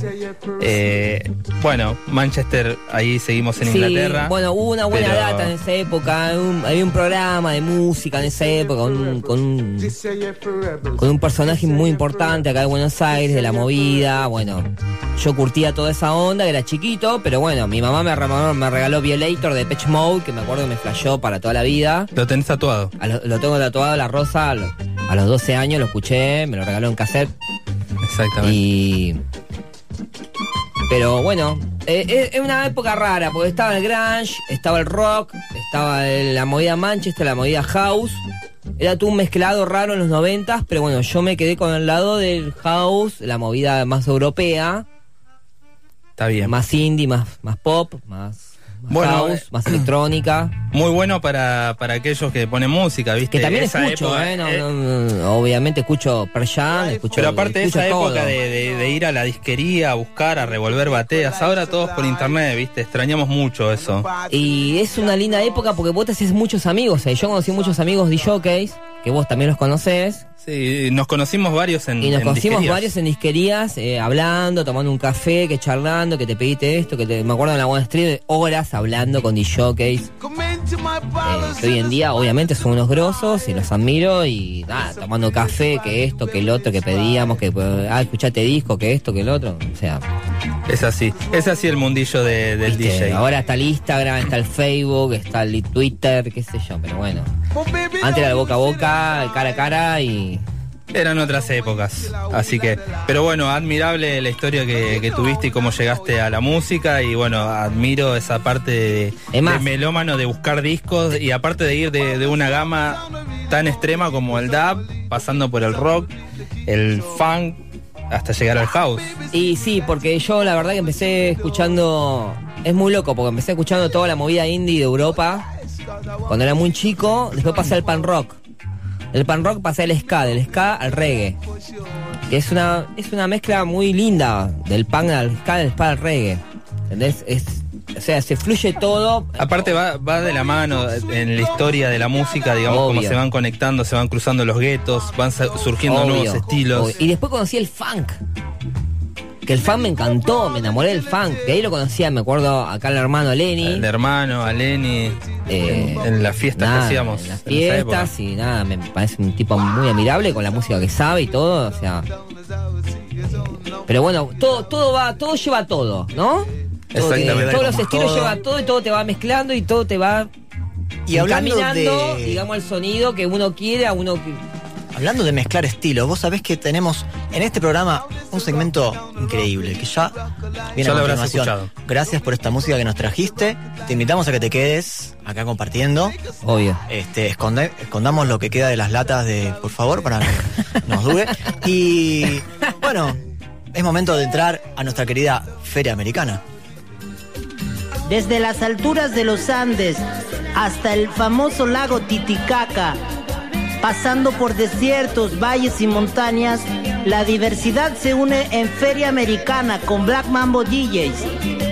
eh, bueno, Manchester, ahí seguimos en Sí, Inglaterra. Bueno, hubo una buena pero- data en esa época. un- había un programa de música en esa época con un, con, un, con un personaje muy importante acá de Buenos Aires, de la movida. Bueno, yo curtía toda esa onda onda, era chiquito, pero bueno, mi mamá me regaló, me regaló Violator de Pitch Mode, que me acuerdo que me flashó para toda la vida. Lo tenés tatuado. A lo, lo tengo tatuado, la rosa, a, lo- a los 12 años lo escuché, me lo regaló en cassette. Exactamente. Y. Pero bueno, eh, es, es una época rara, porque estaba el grunge, estaba el rock, estaba el- la movida Manchester, la movida house. Era todo un mezclado raro en los noventas, pero bueno, yo me quedé con el lado del house, la movida más europea, Está bien. más indie, más, más pop, más, más Bueno, house, eh, más electrónica. Muy bueno para, para aquellos que ponen música, ¿viste? Que también Esa escucho, época, eh, no, eh, no, obviamente escucho Pearl Jam, escucho Pero aparte de esa todo. época de, de- de ir a la disquería a buscar, a revolver bateas, ahora todos por internet, ¿viste? Extrañamos mucho eso. Y es una linda época porque vos te haces muchos amigos. eh. Yo conocí muchos amigos de jockeys, que vos también los conocés. Nos conocimos varios en Y nos en conocimos disquerías. varios en disquerías, eh, hablando, tomando un café, que charlando, que te pediste esto, que te, me acuerdo en la One Street, horas hablando con jockeys. Eh, que hoy en día obviamente son unos grosos y los admiro y nada, tomando café, que esto, que el otro, que pedíamos, que ah, escuchate disco, que esto, que el otro. O sea, Es así, es así el mundillo de- del viste, DJ. ahora está el Instagram, está el Facebook, está el Twitter, qué sé yo, pero bueno. Antes era el boca a boca, cara a cara y Eran otras épocas, así que, pero bueno, admirable la historia que, que tuviste y cómo llegaste a la música y bueno, admiro esa parte de, Es más- de melómano de buscar discos y aparte de ir de, de una gama tan extrema como el dub, pasando por el rock, el funk, hasta llegar al house. Y sí, porque yo la verdad que empecé escuchando. Es muy loco, porque empecé escuchando toda la movida indie de Europa cuando era muy chico. Después pasé al pan rock. Del pan rock pasé al ska, del ska al reggae. Que es una, es una mezcla muy linda del pan al ska, del ska al reggae. ¿Entendés? Es, o sea, se fluye todo. Aparte va, va de la mano en la historia de la música, digamos, Obvio. cómo se van conectando, se van cruzando los guetos, van surgiendo Obvio, nuevos estilos. obvio. Y después conocí el funk. Que el funk me encantó, me enamoré del funk. Que ahí lo conocía, me acuerdo acá el hermano Lenny. El hermano, a Lenny, en, en las fiestas Nada, que hacíamos. en las en fiestas y nada, me parece un tipo muy admirable con la música que sabe y todo, o sea. Pero bueno, todo, todo va, todo lleva todo, ¿no? Todo Exactamente. Todos los estilos todo. llevan todo y todo te va mezclando y todo te va Y hablando de- digamos, al sonido que uno quiere, a uno que. Hablando de mezclar estilos, vos sabés que tenemos en este programa un segmento increíble que ya viene Ya a continuación. escuchado. Gracias por esta música que nos trajiste. Te invitamos a que te quedes acá compartiendo. Obvio. Este, esconde- escondamos lo que queda de las latas de, por favor, para que nos dure. Y bueno, es momento de entrar a nuestra querida Feria Americana. Desde las alturas de los Andes hasta el famoso lago Titicaca, pasando por desiertos, valles y montañas, la diversidad se une en Feria Americana con Black Mambo DJs.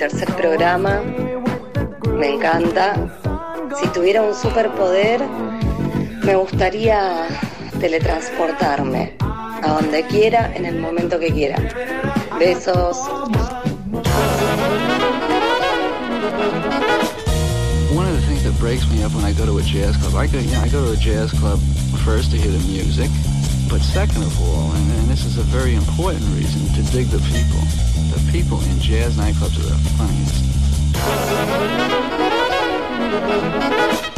Tercer programa. Me encanta. Si tuviera un superpoder, me gustaría teletransportarme a donde quiera, en el momento que quiera. Besos. One of the things that breaks me up when I go to a jazz club, I go, you know, I go to a jazz club first to hear the music, but second of all, and, and this is a very important reason, to dig the people. The people in jazz nightclubs are the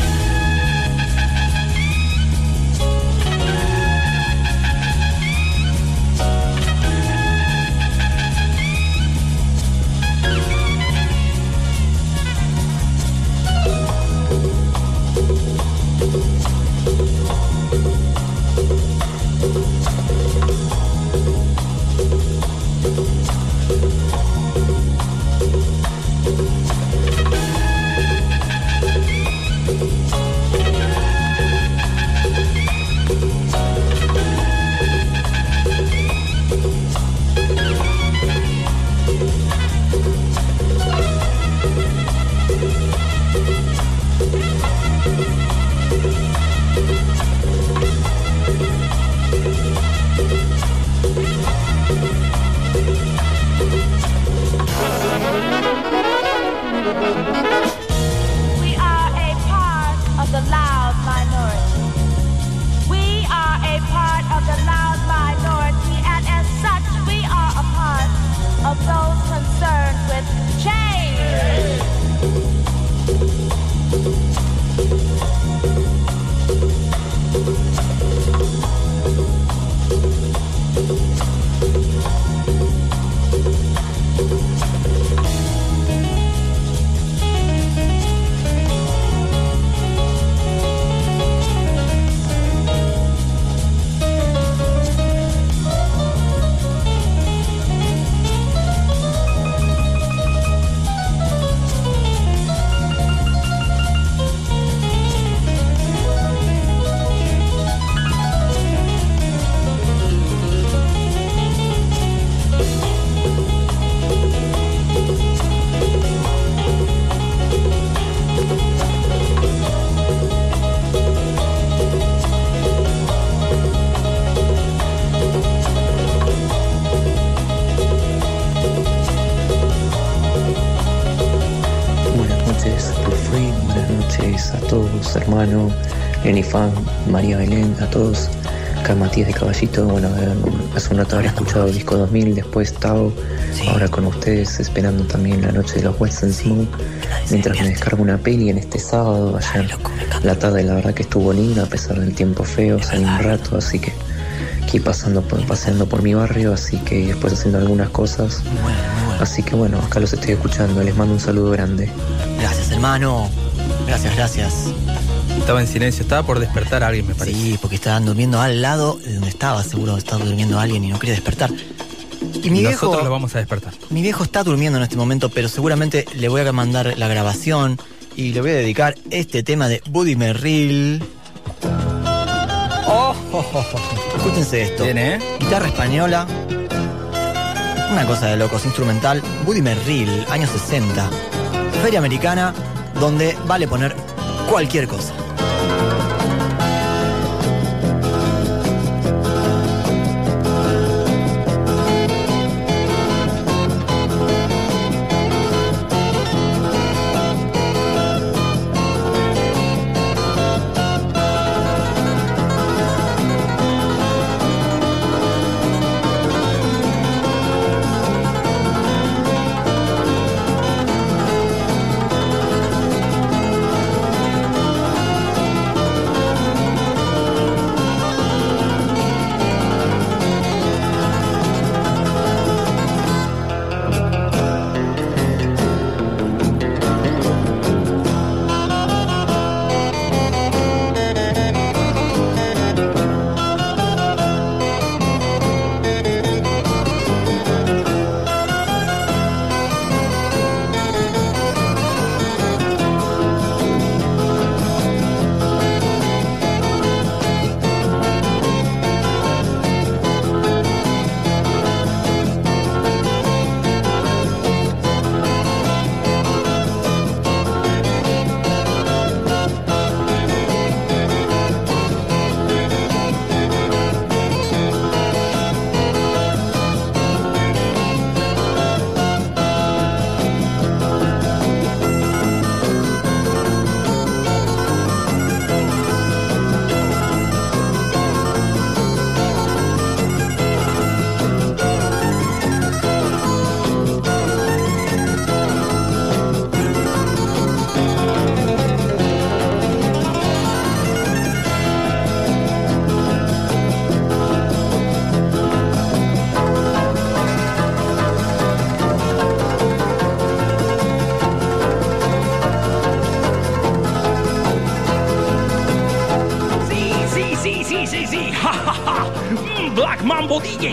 María Belén, a todos. Acá Matías de Caballito, bueno, eh, hace un rato habré escuchado el disco 2000, después Tao, ahora con ustedes, esperando también la noche de los West and Smoke, mientras me descargo una peli en este sábado, ayer la tarde la verdad que estuvo linda a pesar del tiempo feo, salí un rato, así que aquí pasando por, paseando por mi barrio, así que después haciendo algunas cosas. Así que bueno, acá los estoy escuchando, les mando un saludo grande. Gracias, hermano. Gracias, gracias. Estaba en silencio, estaba por despertar a alguien, me parece. Sí, porque estaban durmiendo al lado de donde estaba, seguro que estaba durmiendo alguien y no quería despertar. Y mi viejo, Nosotros lo vamos a despertar. mi viejo está durmiendo en este momento, pero seguramente le voy a mandar la grabación y le voy a dedicar este tema de Buddy Merrill. Oh, oh, oh, oh. Escúchense esto. ¿eh? Guitarra española. Una cosa de locos, instrumental. Buddy Merrill, años 60. Feria americana, donde vale poner cualquier cosa.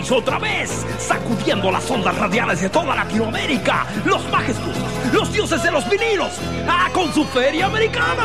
Otra vez, sacudiendo las ondas radiales de toda Latinoamérica. Los majestuosos, los dioses de los vinilos. Ah, con su feria americana.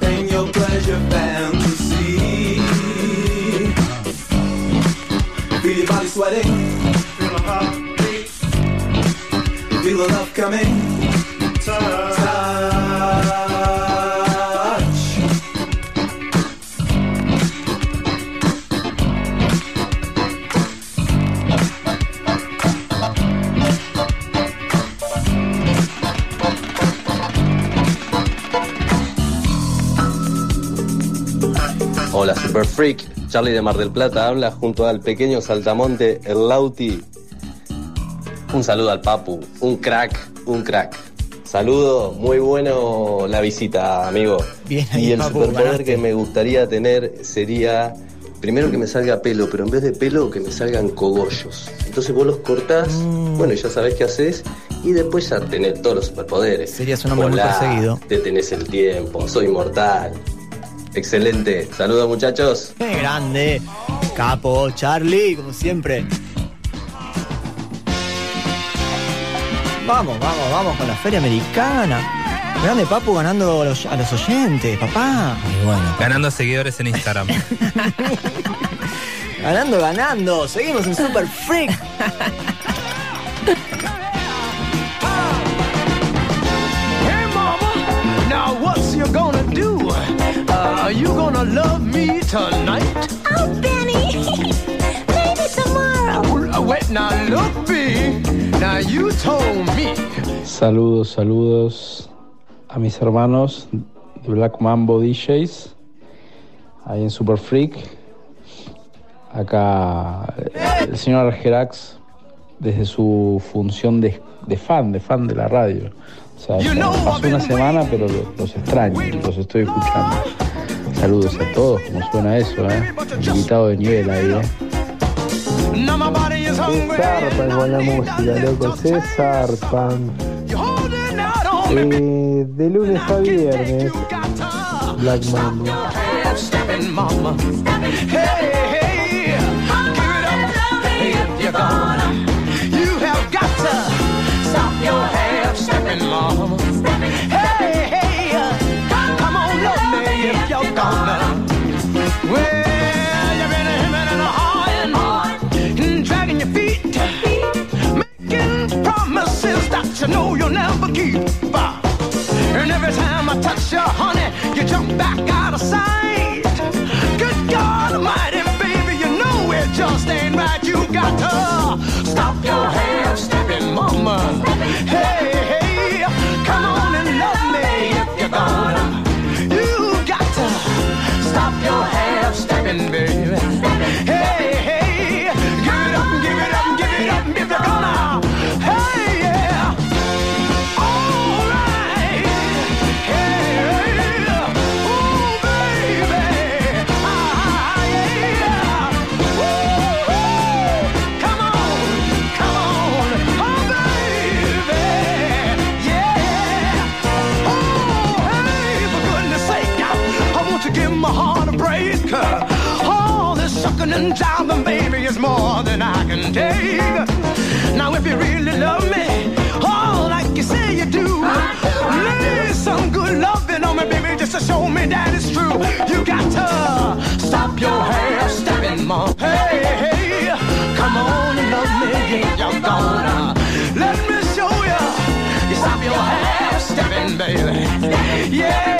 Pain, your pleasure, fantasy. Feel your body sweating, feel the heart beat, feel the love coming. Touch. Super Freak, Charlie de Mar del Plata habla junto al pequeño saltamonte El Lauti. Un saludo al Papu, un crack, un crack. Saludo, muy bueno la visita, amigo. Bien ahí, y el Papu, superpoder ganaste. que me gustaría tener sería, primero que me salga pelo, pero en vez de pelo que me salgan cogollos. Entonces vos los cortás, Mm. bueno, ya sabés qué haces, y después ya tenés todos los superpoderes. Serías un hombre muy perseguido. Detenés el tiempo, soy inmortal. Excelente. Saludos muchachos. ¡Qué grande! Capo, Charlie, como siempre. Vamos, vamos, vamos con la feria americana. Grande Papu ganando a los, a los oyentes, papá. Ganando seguidores en Instagram. Ganando, ganando. Seguimos en Super Freak. Hey mama, now what's you gonna do? Uh, are you gonna love me tonight? Oh, Benny, maybe tomorrow. Wait, now look, B. Now you told me. Saludos, saludos a mis hermanos de Black Mambo DJs, ahí en Super Freak. Acá el señor Argerax, desde su función de, de fan, de fan de la radio. O sea, pasó una semana, pero lo- los extraño, los estoy escuchando. Saludos a todos, como suena eso, ¿eh? Invitado de nivel ahí, ¿eh? Zarpan con la música, loco, se zarpan. Eh, de lunes a viernes, Black Mambo. and mama. Hey, hey, come on, love me if you're gonna. Well, you've been a hemming and a hawing, and dragging your feet, making promises that you know you'll never keep. And every time I touch you, honey, you jump back out of sight. Good God Almighty, baby, you know it just ain't right. You got to stop your hand stepping, mama. Hey, hey. Baby. Can. Now, if you really love me, oh, like you say you do, lay some good loving on me, baby, just to show me that it's true. You got to stop your hair stepping, mom. Hey, hey, come on and love me you're gonna. Let me show you. You stop your hair stepping, baby. Yeah,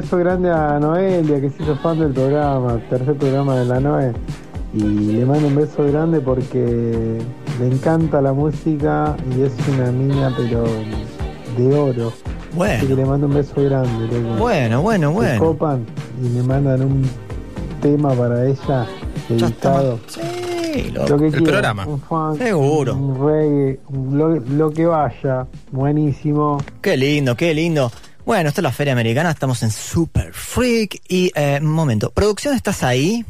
beso grande a Noelia, que se hizo fan del programa, tercer programa de la Noe. Y le mando un beso grande porque le encanta la música y es una niña, pero de oro. Bueno. Así que le mando un beso grande. Bueno, bueno, Se bueno. copan y me mandan un tema para ella dedicado. Sí, lo- Lo que el quiera, programa. Un funk, Seguro. Un reggae, un- lo, lo que vaya. Buenísimo. Qué lindo, qué lindo. Bueno, esta es la Feria Americana, estamos en Super Freak. Y, eh, un momento, ¿producción estás ahí?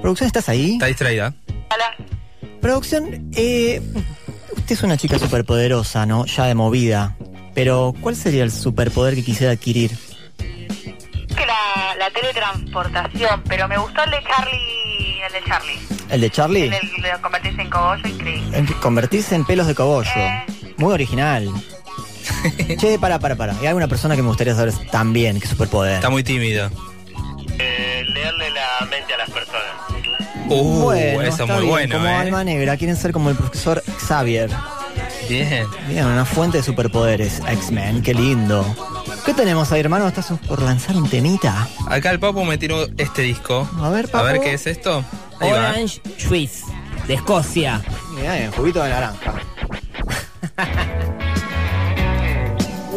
¿Producción estás ahí? Está distraída. Producción, eh, usted es una chica superpoderosa, ¿no? Ya de movida. Pero, ¿cuál sería el superpoder que quisiera adquirir? que la, la teletransportación, pero me gustó el de Charlie, el de Charlie. ¿El de Charlie? El, de convertirse en cogollo, increíble. En Convertirse en pelos de cogollo. Muy original. Che, para, para, para. Hay alguna persona que me gustaría saber también qué superpoder. Está muy tímido. leerle la mente a las personas. Uh, bueno, eso muy bien, bueno, Como ¿eh? alma negra, quieren ser como el profesor Xavier. Bien. Bien, una fuente de superpoderes. X-Men, qué lindo. ¿Qué tenemos ahí, hermano? ¿Estás por lanzar un temita? Acá el Papu me tiró este disco. A ver, A Papu. ver qué es esto. Ahí. Orange Juice, de Escocia. Mirá, el juguito de naranja.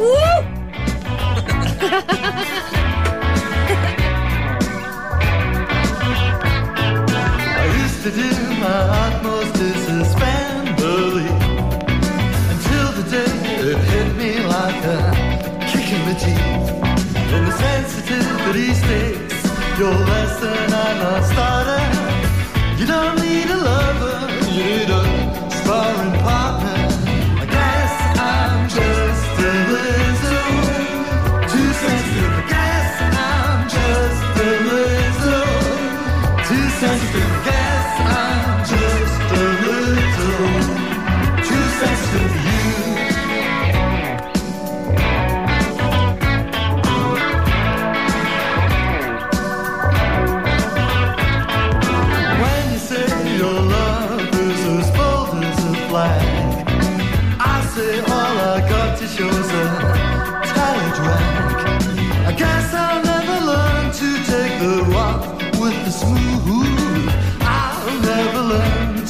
I used to do my utmost to suspend belief until the day it hit me like a kick in the teeth. And the sensitivity stakes, your lesson I'm a starter.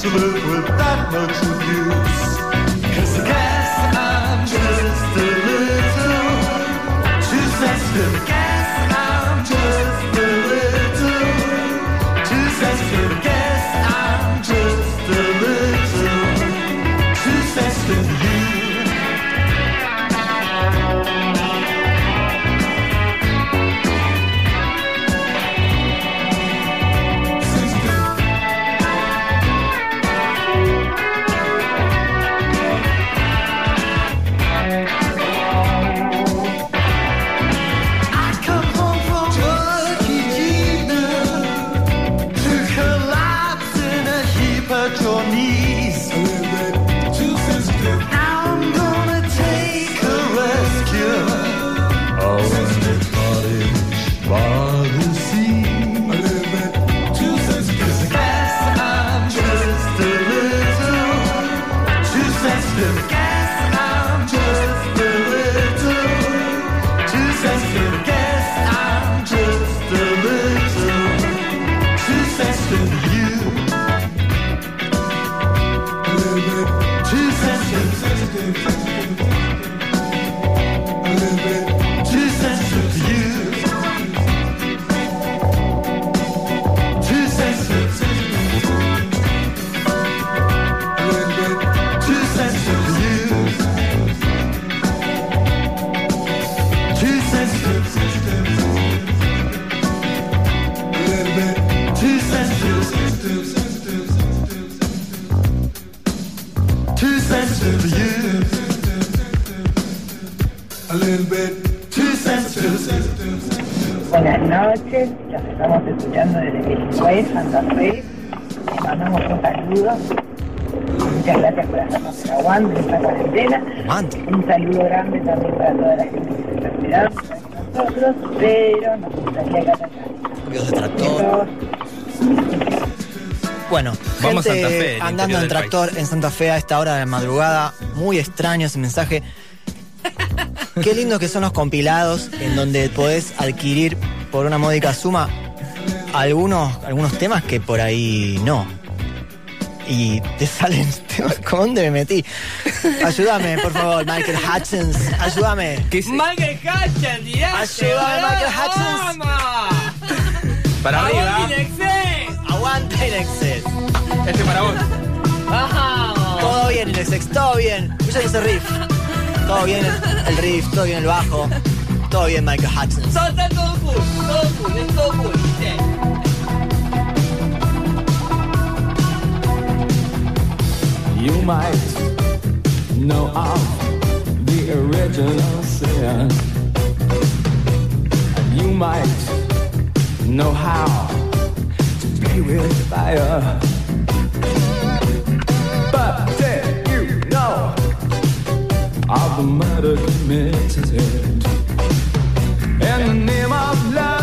To live with that much andando en tractor en Santa Fe a esta hora de madrugada. Muy extraño ese mensaje. Qué lindo que son los compilados en donde podés adquirir por una módica suma algunos, algunos temas que por ahí no. Y te salen temas. ¿Con dónde me metí? Ayúdame, por favor, Michael Hutchins. Ayúdame. Michael Hutchins, dirá. Ayúdame, Michael Hutchins. Para arriba. Aguante en exceso. Este para vos. Todo bien, Inexex, todo bien. Escucha ese riff. Todo bien el riff, todo bien el bajo. Todo bien, Michael Hutchins. Todo está todo cool, todo cool, es todo cool, ¿viste? You might know of the original sin. You might know how to play with fire. Of the murder committed in the name of love?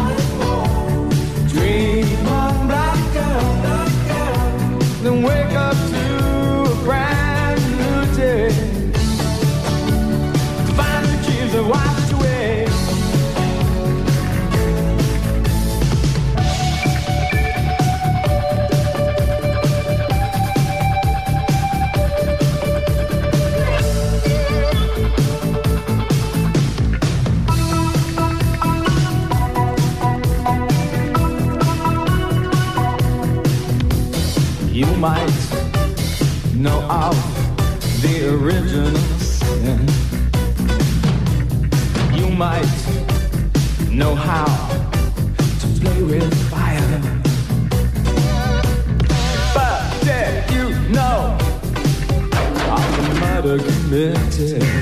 permitted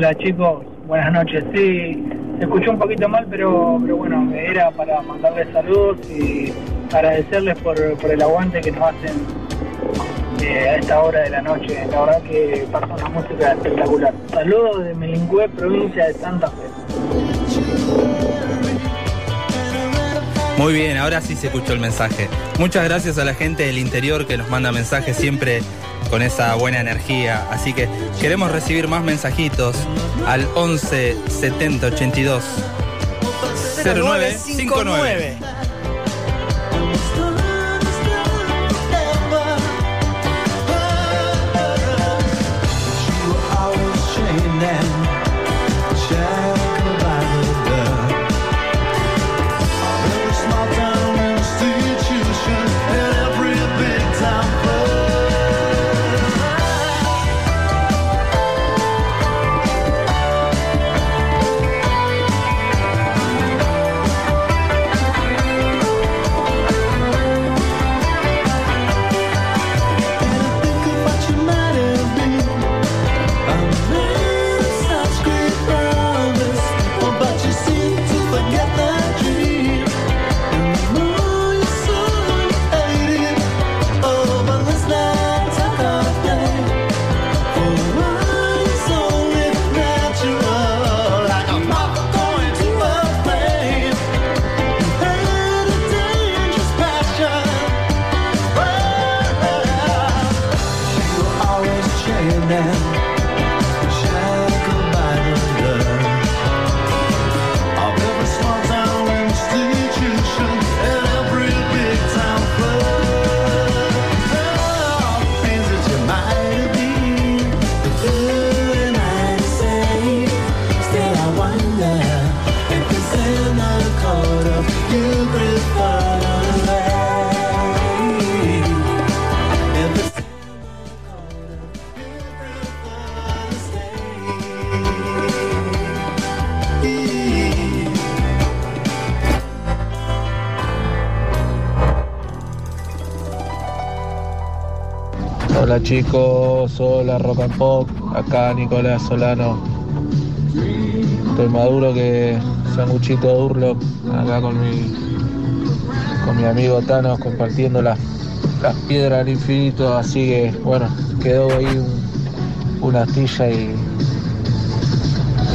Hola chicos, buenas noches. Sí, se escuchó un poquito mal, pero, pero bueno, era para mandarles saludos y agradecerles por, por el aguante que nos hacen eh, a esta hora de la noche. La verdad que pasa una música espectacular. Saludos de Melingüe, provincia de Santa Fe. Muy bien, ahora sí se escuchó el mensaje. Muchas gracias a la gente del interior que nos manda mensajes siempre con esa buena energía. Así que queremos recibir más mensajitos al 11 70 82 0959. Chicos, hola Rock and Pop, acá Nicolás Solano. Estoy maduro que sanguchito de Urlock, acá con mi con mi amigo Thanos compartiendo las, las piedras del infinito, así que bueno, quedó ahí un- una astilla y,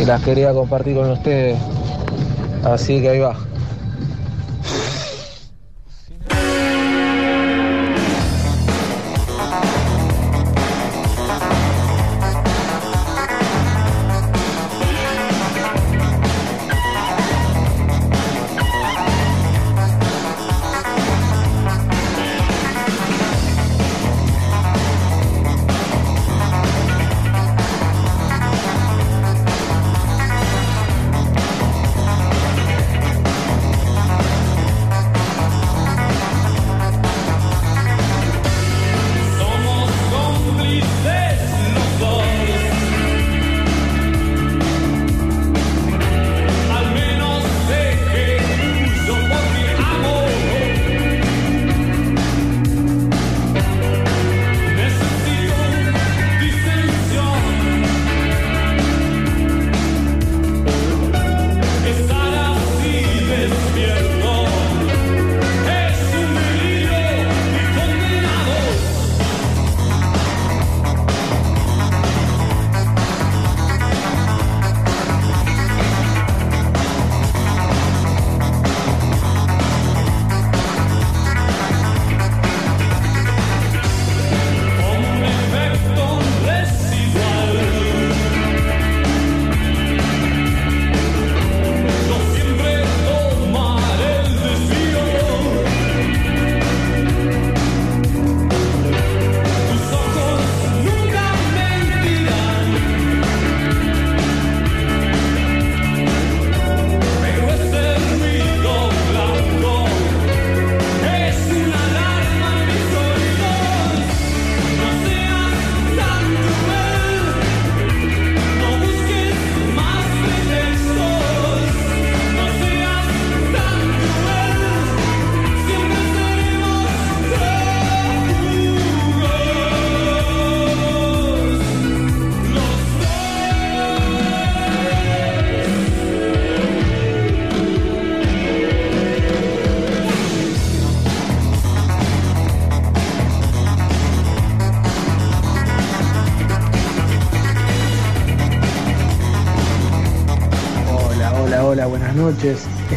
y las quería compartir con ustedes. Así que ahí va.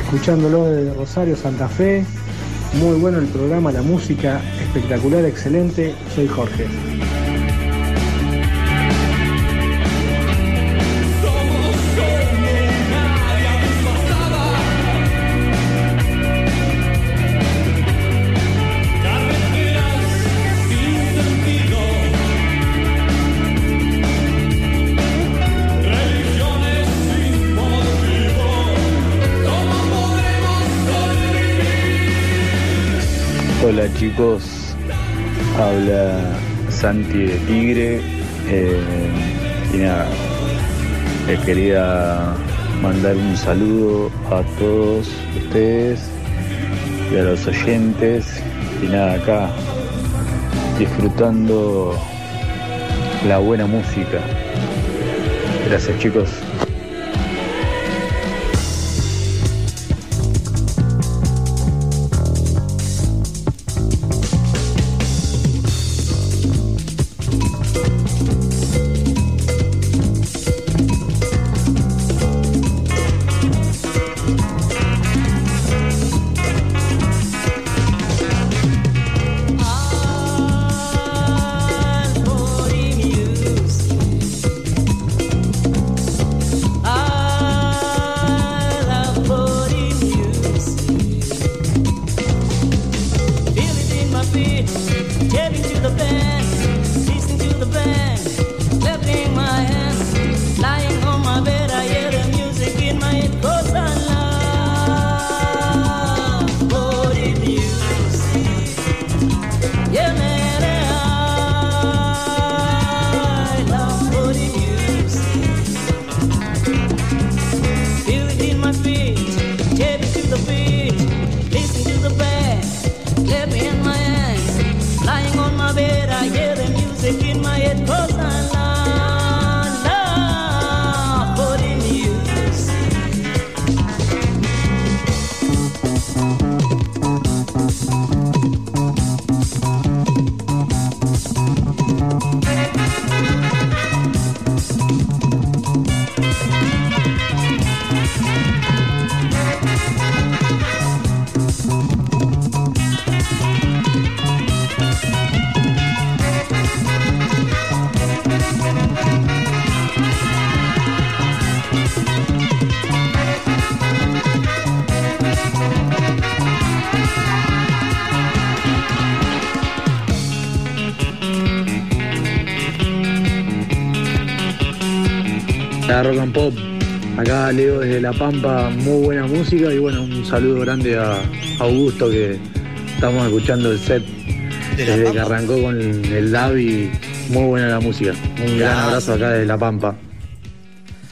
Escuchándolo desde Rosario, Santa Fe. Muy bueno el programa, la música espectacular, excelente. Soy Jorge. Chicos, habla Santi de Tigre eh, y nada, les quería mandar un saludo a todos ustedes y a los oyentes y nada acá disfrutando la buena música. Gracias chicos. Pop, acá Leo desde La Pampa, muy buena música y bueno, un saludo grande a Augusto que estamos escuchando el set desde que arrancó con el Davi, muy buena la música. Un gran abrazo acá desde La Pampa.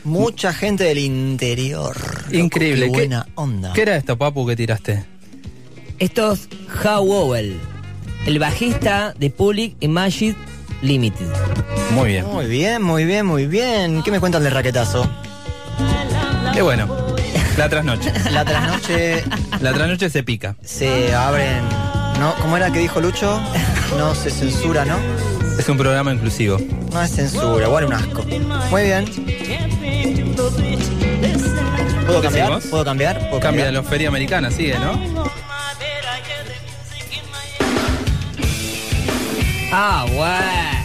Mucha gente del interior. Loco, Increíble. qué ¿Qué- buena onda. ¿Qué era esto, papu, que tiraste? Esto es How Owell, el bajista de Public Imagine Limited. Muy bien. Muy bien, muy bien, muy bien. ¿Qué me cuentan del raquetazo? Qué bueno. La trasnoche. La trasnoche La trasnoche se pica. se abren. ¿no? ¿Cómo era que dijo Lucho? No se censura, ¿no? Es un programa inclusivo. No es censura, igual un asco. Muy bien. ¿Puedo cambiar? ¿Puedo cambiar? ¿Puedo Cambia cambiar? la feria americana, sigue, ¿no? Ah, guay.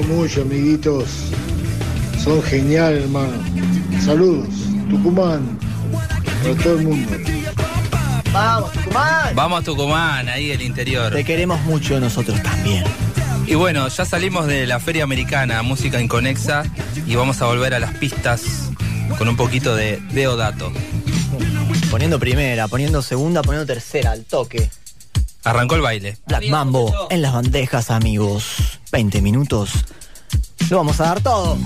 Quiero mucho, amiguitos. Son genial, hermano. Saludos, Tucumán, para todo el mundo. Vamos, Tucumán. Vamos a Tucumán, ahí el interior. Te queremos mucho nosotros también. Y bueno, ya salimos de la Feria Americana, música inconexa, y vamos a volver a las pistas con un poquito de Deodato. Poniendo primera, poniendo segunda, poniendo tercera, al toque. Arrancó el baile. Black Mambo en las bandejas, amigos. 20 minutos. Lo vamos a dar todo.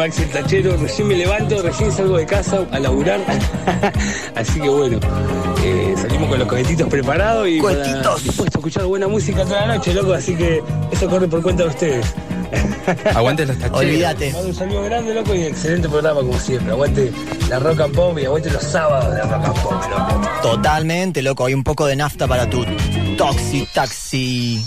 Maxi el Tachero. Recién me levanto, recién salgo de casa a laburar. Así que bueno, eh, salimos con los cohetitos preparados y para- dispuestos a escuchar buena música toda la noche, loco. Así que eso corre por cuenta de ustedes. Aguante los tacheros. Olvídate. Un saludo grande, loco, y excelente programa como siempre. Aguante la rock and pop y aguante los sábados de rock and pop, loco. Totalmente, loco. Hay un poco de nafta para tu Toxi Taxi.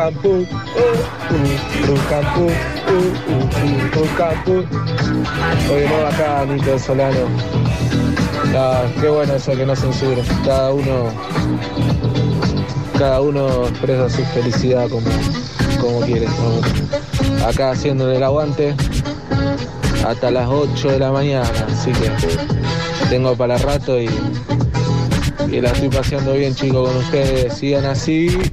Rucampu, uh, uh, Rucampu, uh, uh, uh, Rucampu. Oye, no, acá Nico Solano. Ah, qué bueno eso que no censura. Cada uno, cada uno expresa su felicidad como, como quiere. Acá haciendo el aguante hasta las 8 de la mañana, así que tengo para rato y, y la estoy paseando bien chicos con ustedes. Sigan así.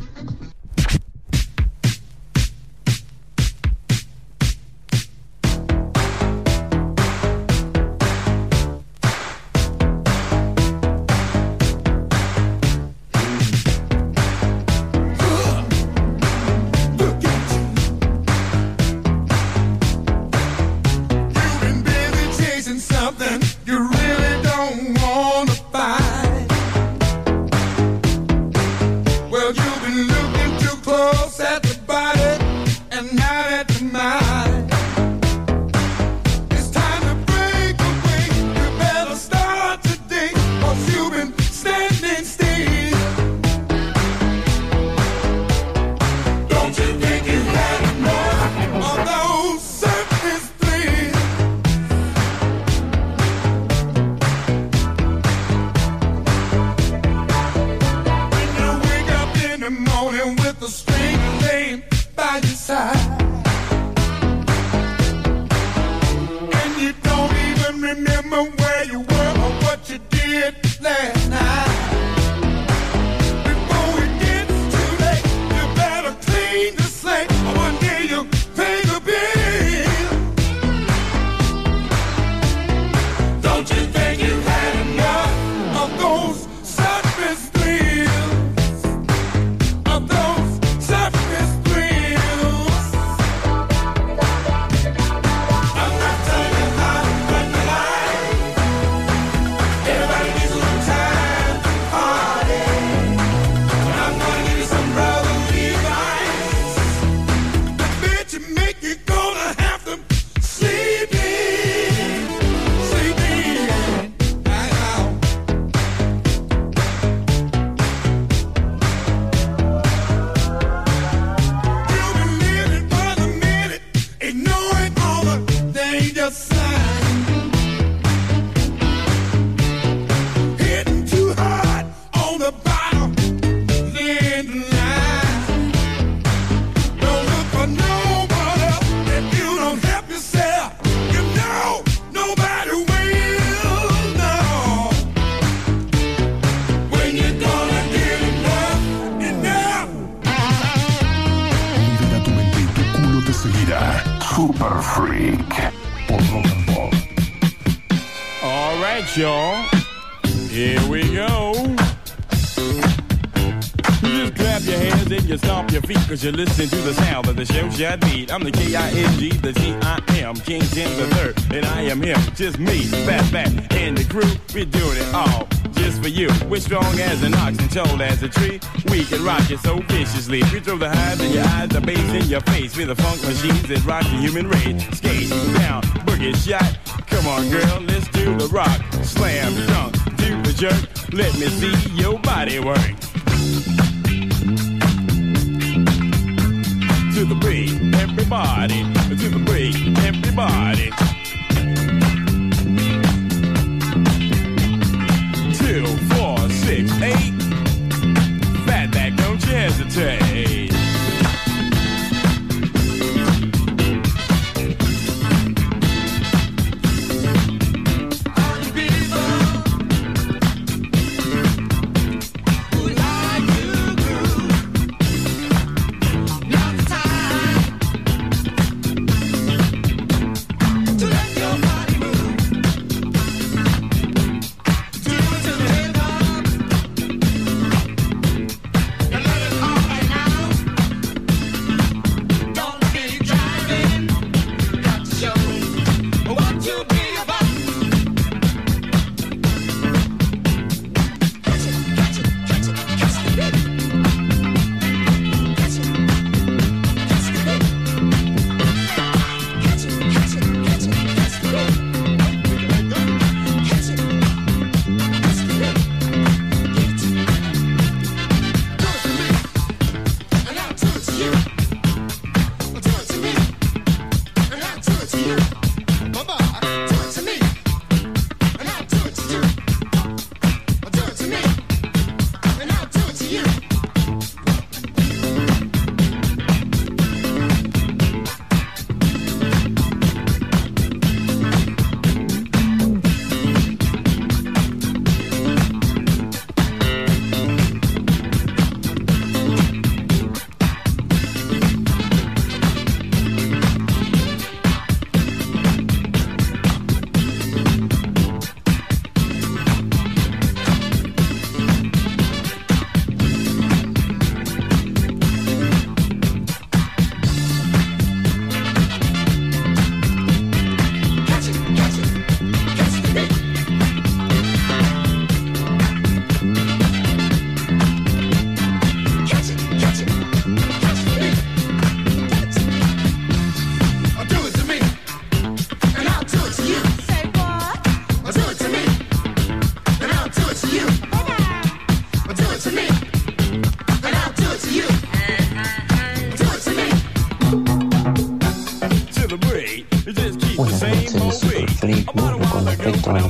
I'm the K-I-N-G, the G-I-M, King Jim the third, and I am him, just me, Fat Fat, and the crew. We're doing it all just for you. We're strong as an ox and tall as a tree. We can rock you so viciously. We throw the highs in your eyes, the bass in your face. We're the funk machines that rock the human race. Skate down, boogie shot. Come on, girl, let's do the rock. Slam, dunk, do the jerk. Let me see your body work. Everybody. To the beat, everybody.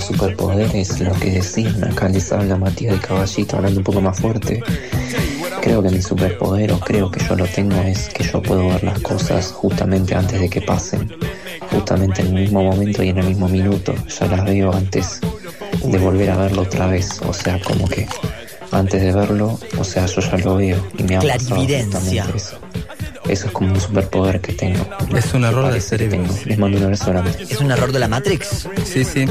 Superpoderes, lo que decían acá les habla Matías de Caballito hablando un poco más fuerte. Creo que mi superpoder, o creo que yo lo tengo, es que yo puedo ver las cosas justamente antes de que pasen, justamente en el mismo momento y en el mismo minuto. Ya las veo antes de volver a verlo otra vez, o sea, como que antes de verlo, o sea, yo ya lo veo y me ha pasado Clarividencia. justamente eso. Eso es como un superpoder que tengo. Es un error del tengo. Les mando un abrazo grande. Es un error de la Matrix. Sí, sí.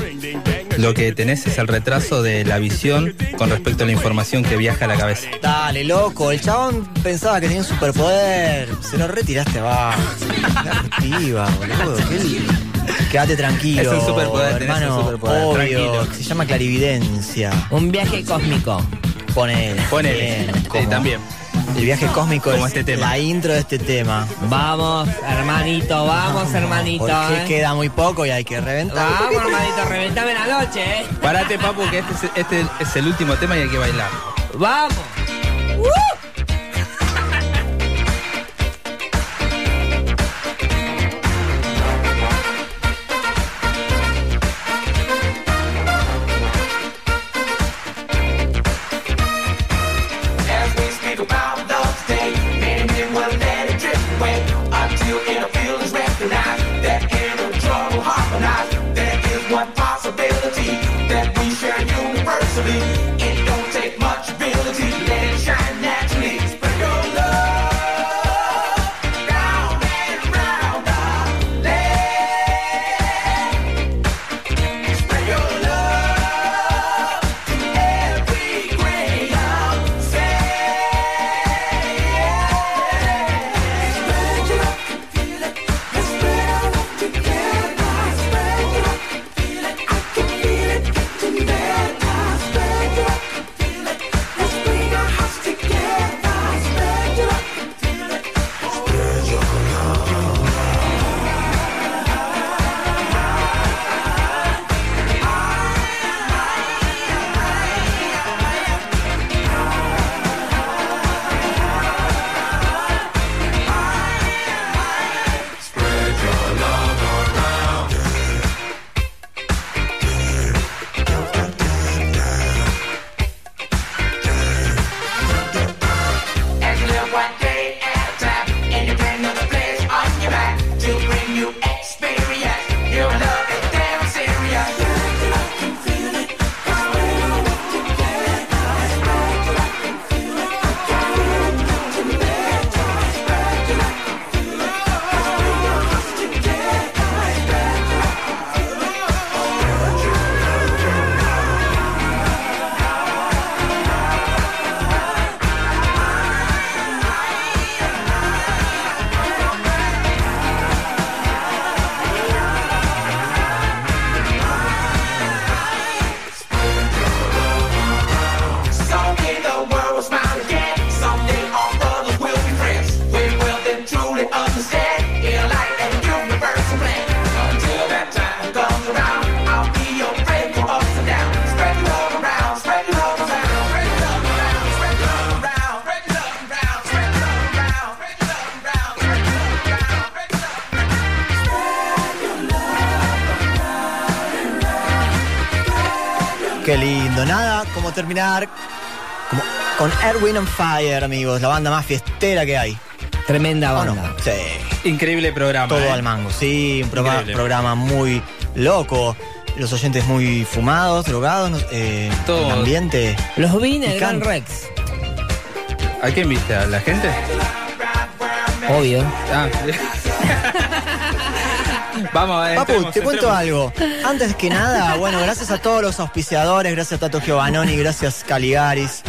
Lo que tenés es el retraso de la visión con respecto a la información que viaja a la cabeza. Dale, loco, el chabón pensaba que tenía un superpoder. Se lo retiraste, va. Retiva, boludo. Qué Quédate tranquilo. Es un superpoder, tenés hermano. un superpoder, obvio, tranquilo. Se llama clarividencia. Un viaje cósmico. Ponele. Ponele. Sí, también. El viaje cósmico Como es este tema. la intro de este tema. Vamos, hermanito, vamos, hermanito. Porque eh. queda muy poco y hay que reventar. Vamos, hermanito, reventame la noche, eh. Parate, papu, que este es, este es el último tema y hay que bailar. Vamos. As on Fire, amigos. La banda más fiestera que hay. Tremenda banda. Sí. Increíble programa. Todo ¿eh? al mango. Sí, un programa, Increíble. programa muy loco. Los oyentes muy fumados, drogados, eh, Todo. el ambiente. Los vi en el Gran. Rex. ¿A quién viste? ¿A la gente? Obvio. Ah. Vamos, eh, Papu, entremos, te cuento entremos. algo. Antes que nada, bueno, gracias a todos los auspiciadores, gracias a Tato Giovanoni, gracias Caligaris,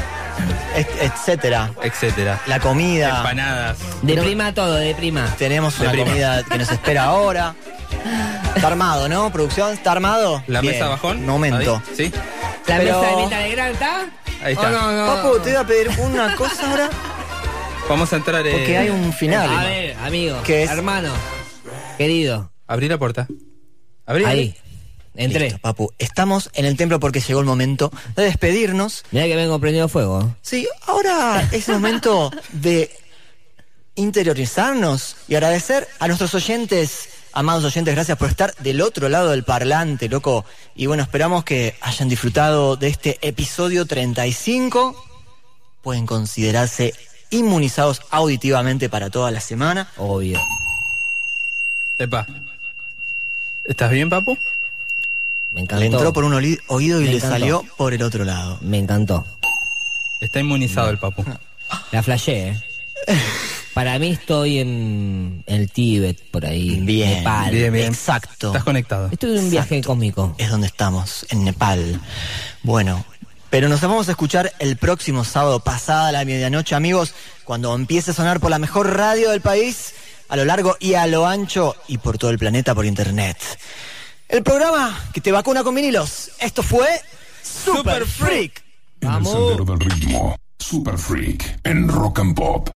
et- etcétera. Etcétera. La comida. Empanadas. Deprima todo, deprima. Tenemos una Deprima. comida que nos espera ahora. Está armado, ¿no? ¿Producción? ¿Está armado? ¿La Bien, mesa bajón? Momento. Ahí, ¿Sí? La Pero- mesa de de Gran está. Ahí está. Oh, no, no. Papu, te voy a pedir una cosa ahora, Vamos a entrar. eh, porque hay un final. A ver, amigo, ¿Qué es? hermano, querido, Abrí la puerta. Abrí. ahí, entré. Listo, papu. Estamos en el templo porque llegó el momento de despedirnos. Mira que vengo prendido fuego. Sí, ahora es el momento de interiorizarnos y agradecer a nuestros oyentes Amados oyentes, gracias por estar del otro lado del parlante, loco. Y bueno, esperamos que hayan disfrutado de este episodio 35. Pueden considerarse inmunizados auditivamente para toda la semana. Obvio. Epa. ¿Estás bien, papu? Me encantó. Le entró por un oído y Me le encantó. salió por el otro lado. Me encantó. Está inmunizado el papu. La flashé, ¿eh? Para mí estoy en el Tíbet, por ahí. Bien, Nepal. bien, bien. Exacto. Estás conectado. Estoy en un viaje cósmico. Es donde estamos, en Nepal. Bueno, pero nos vamos a escuchar el próximo sábado pasada la medianoche, amigos, cuando empiece a sonar por la mejor radio del país, a lo largo y a lo ancho y por todo el planeta por internet. El programa que te vacuna con vinilos. Esto fue Super Freak. En el sendero del ritmo. Super Freak en Rock and Pop.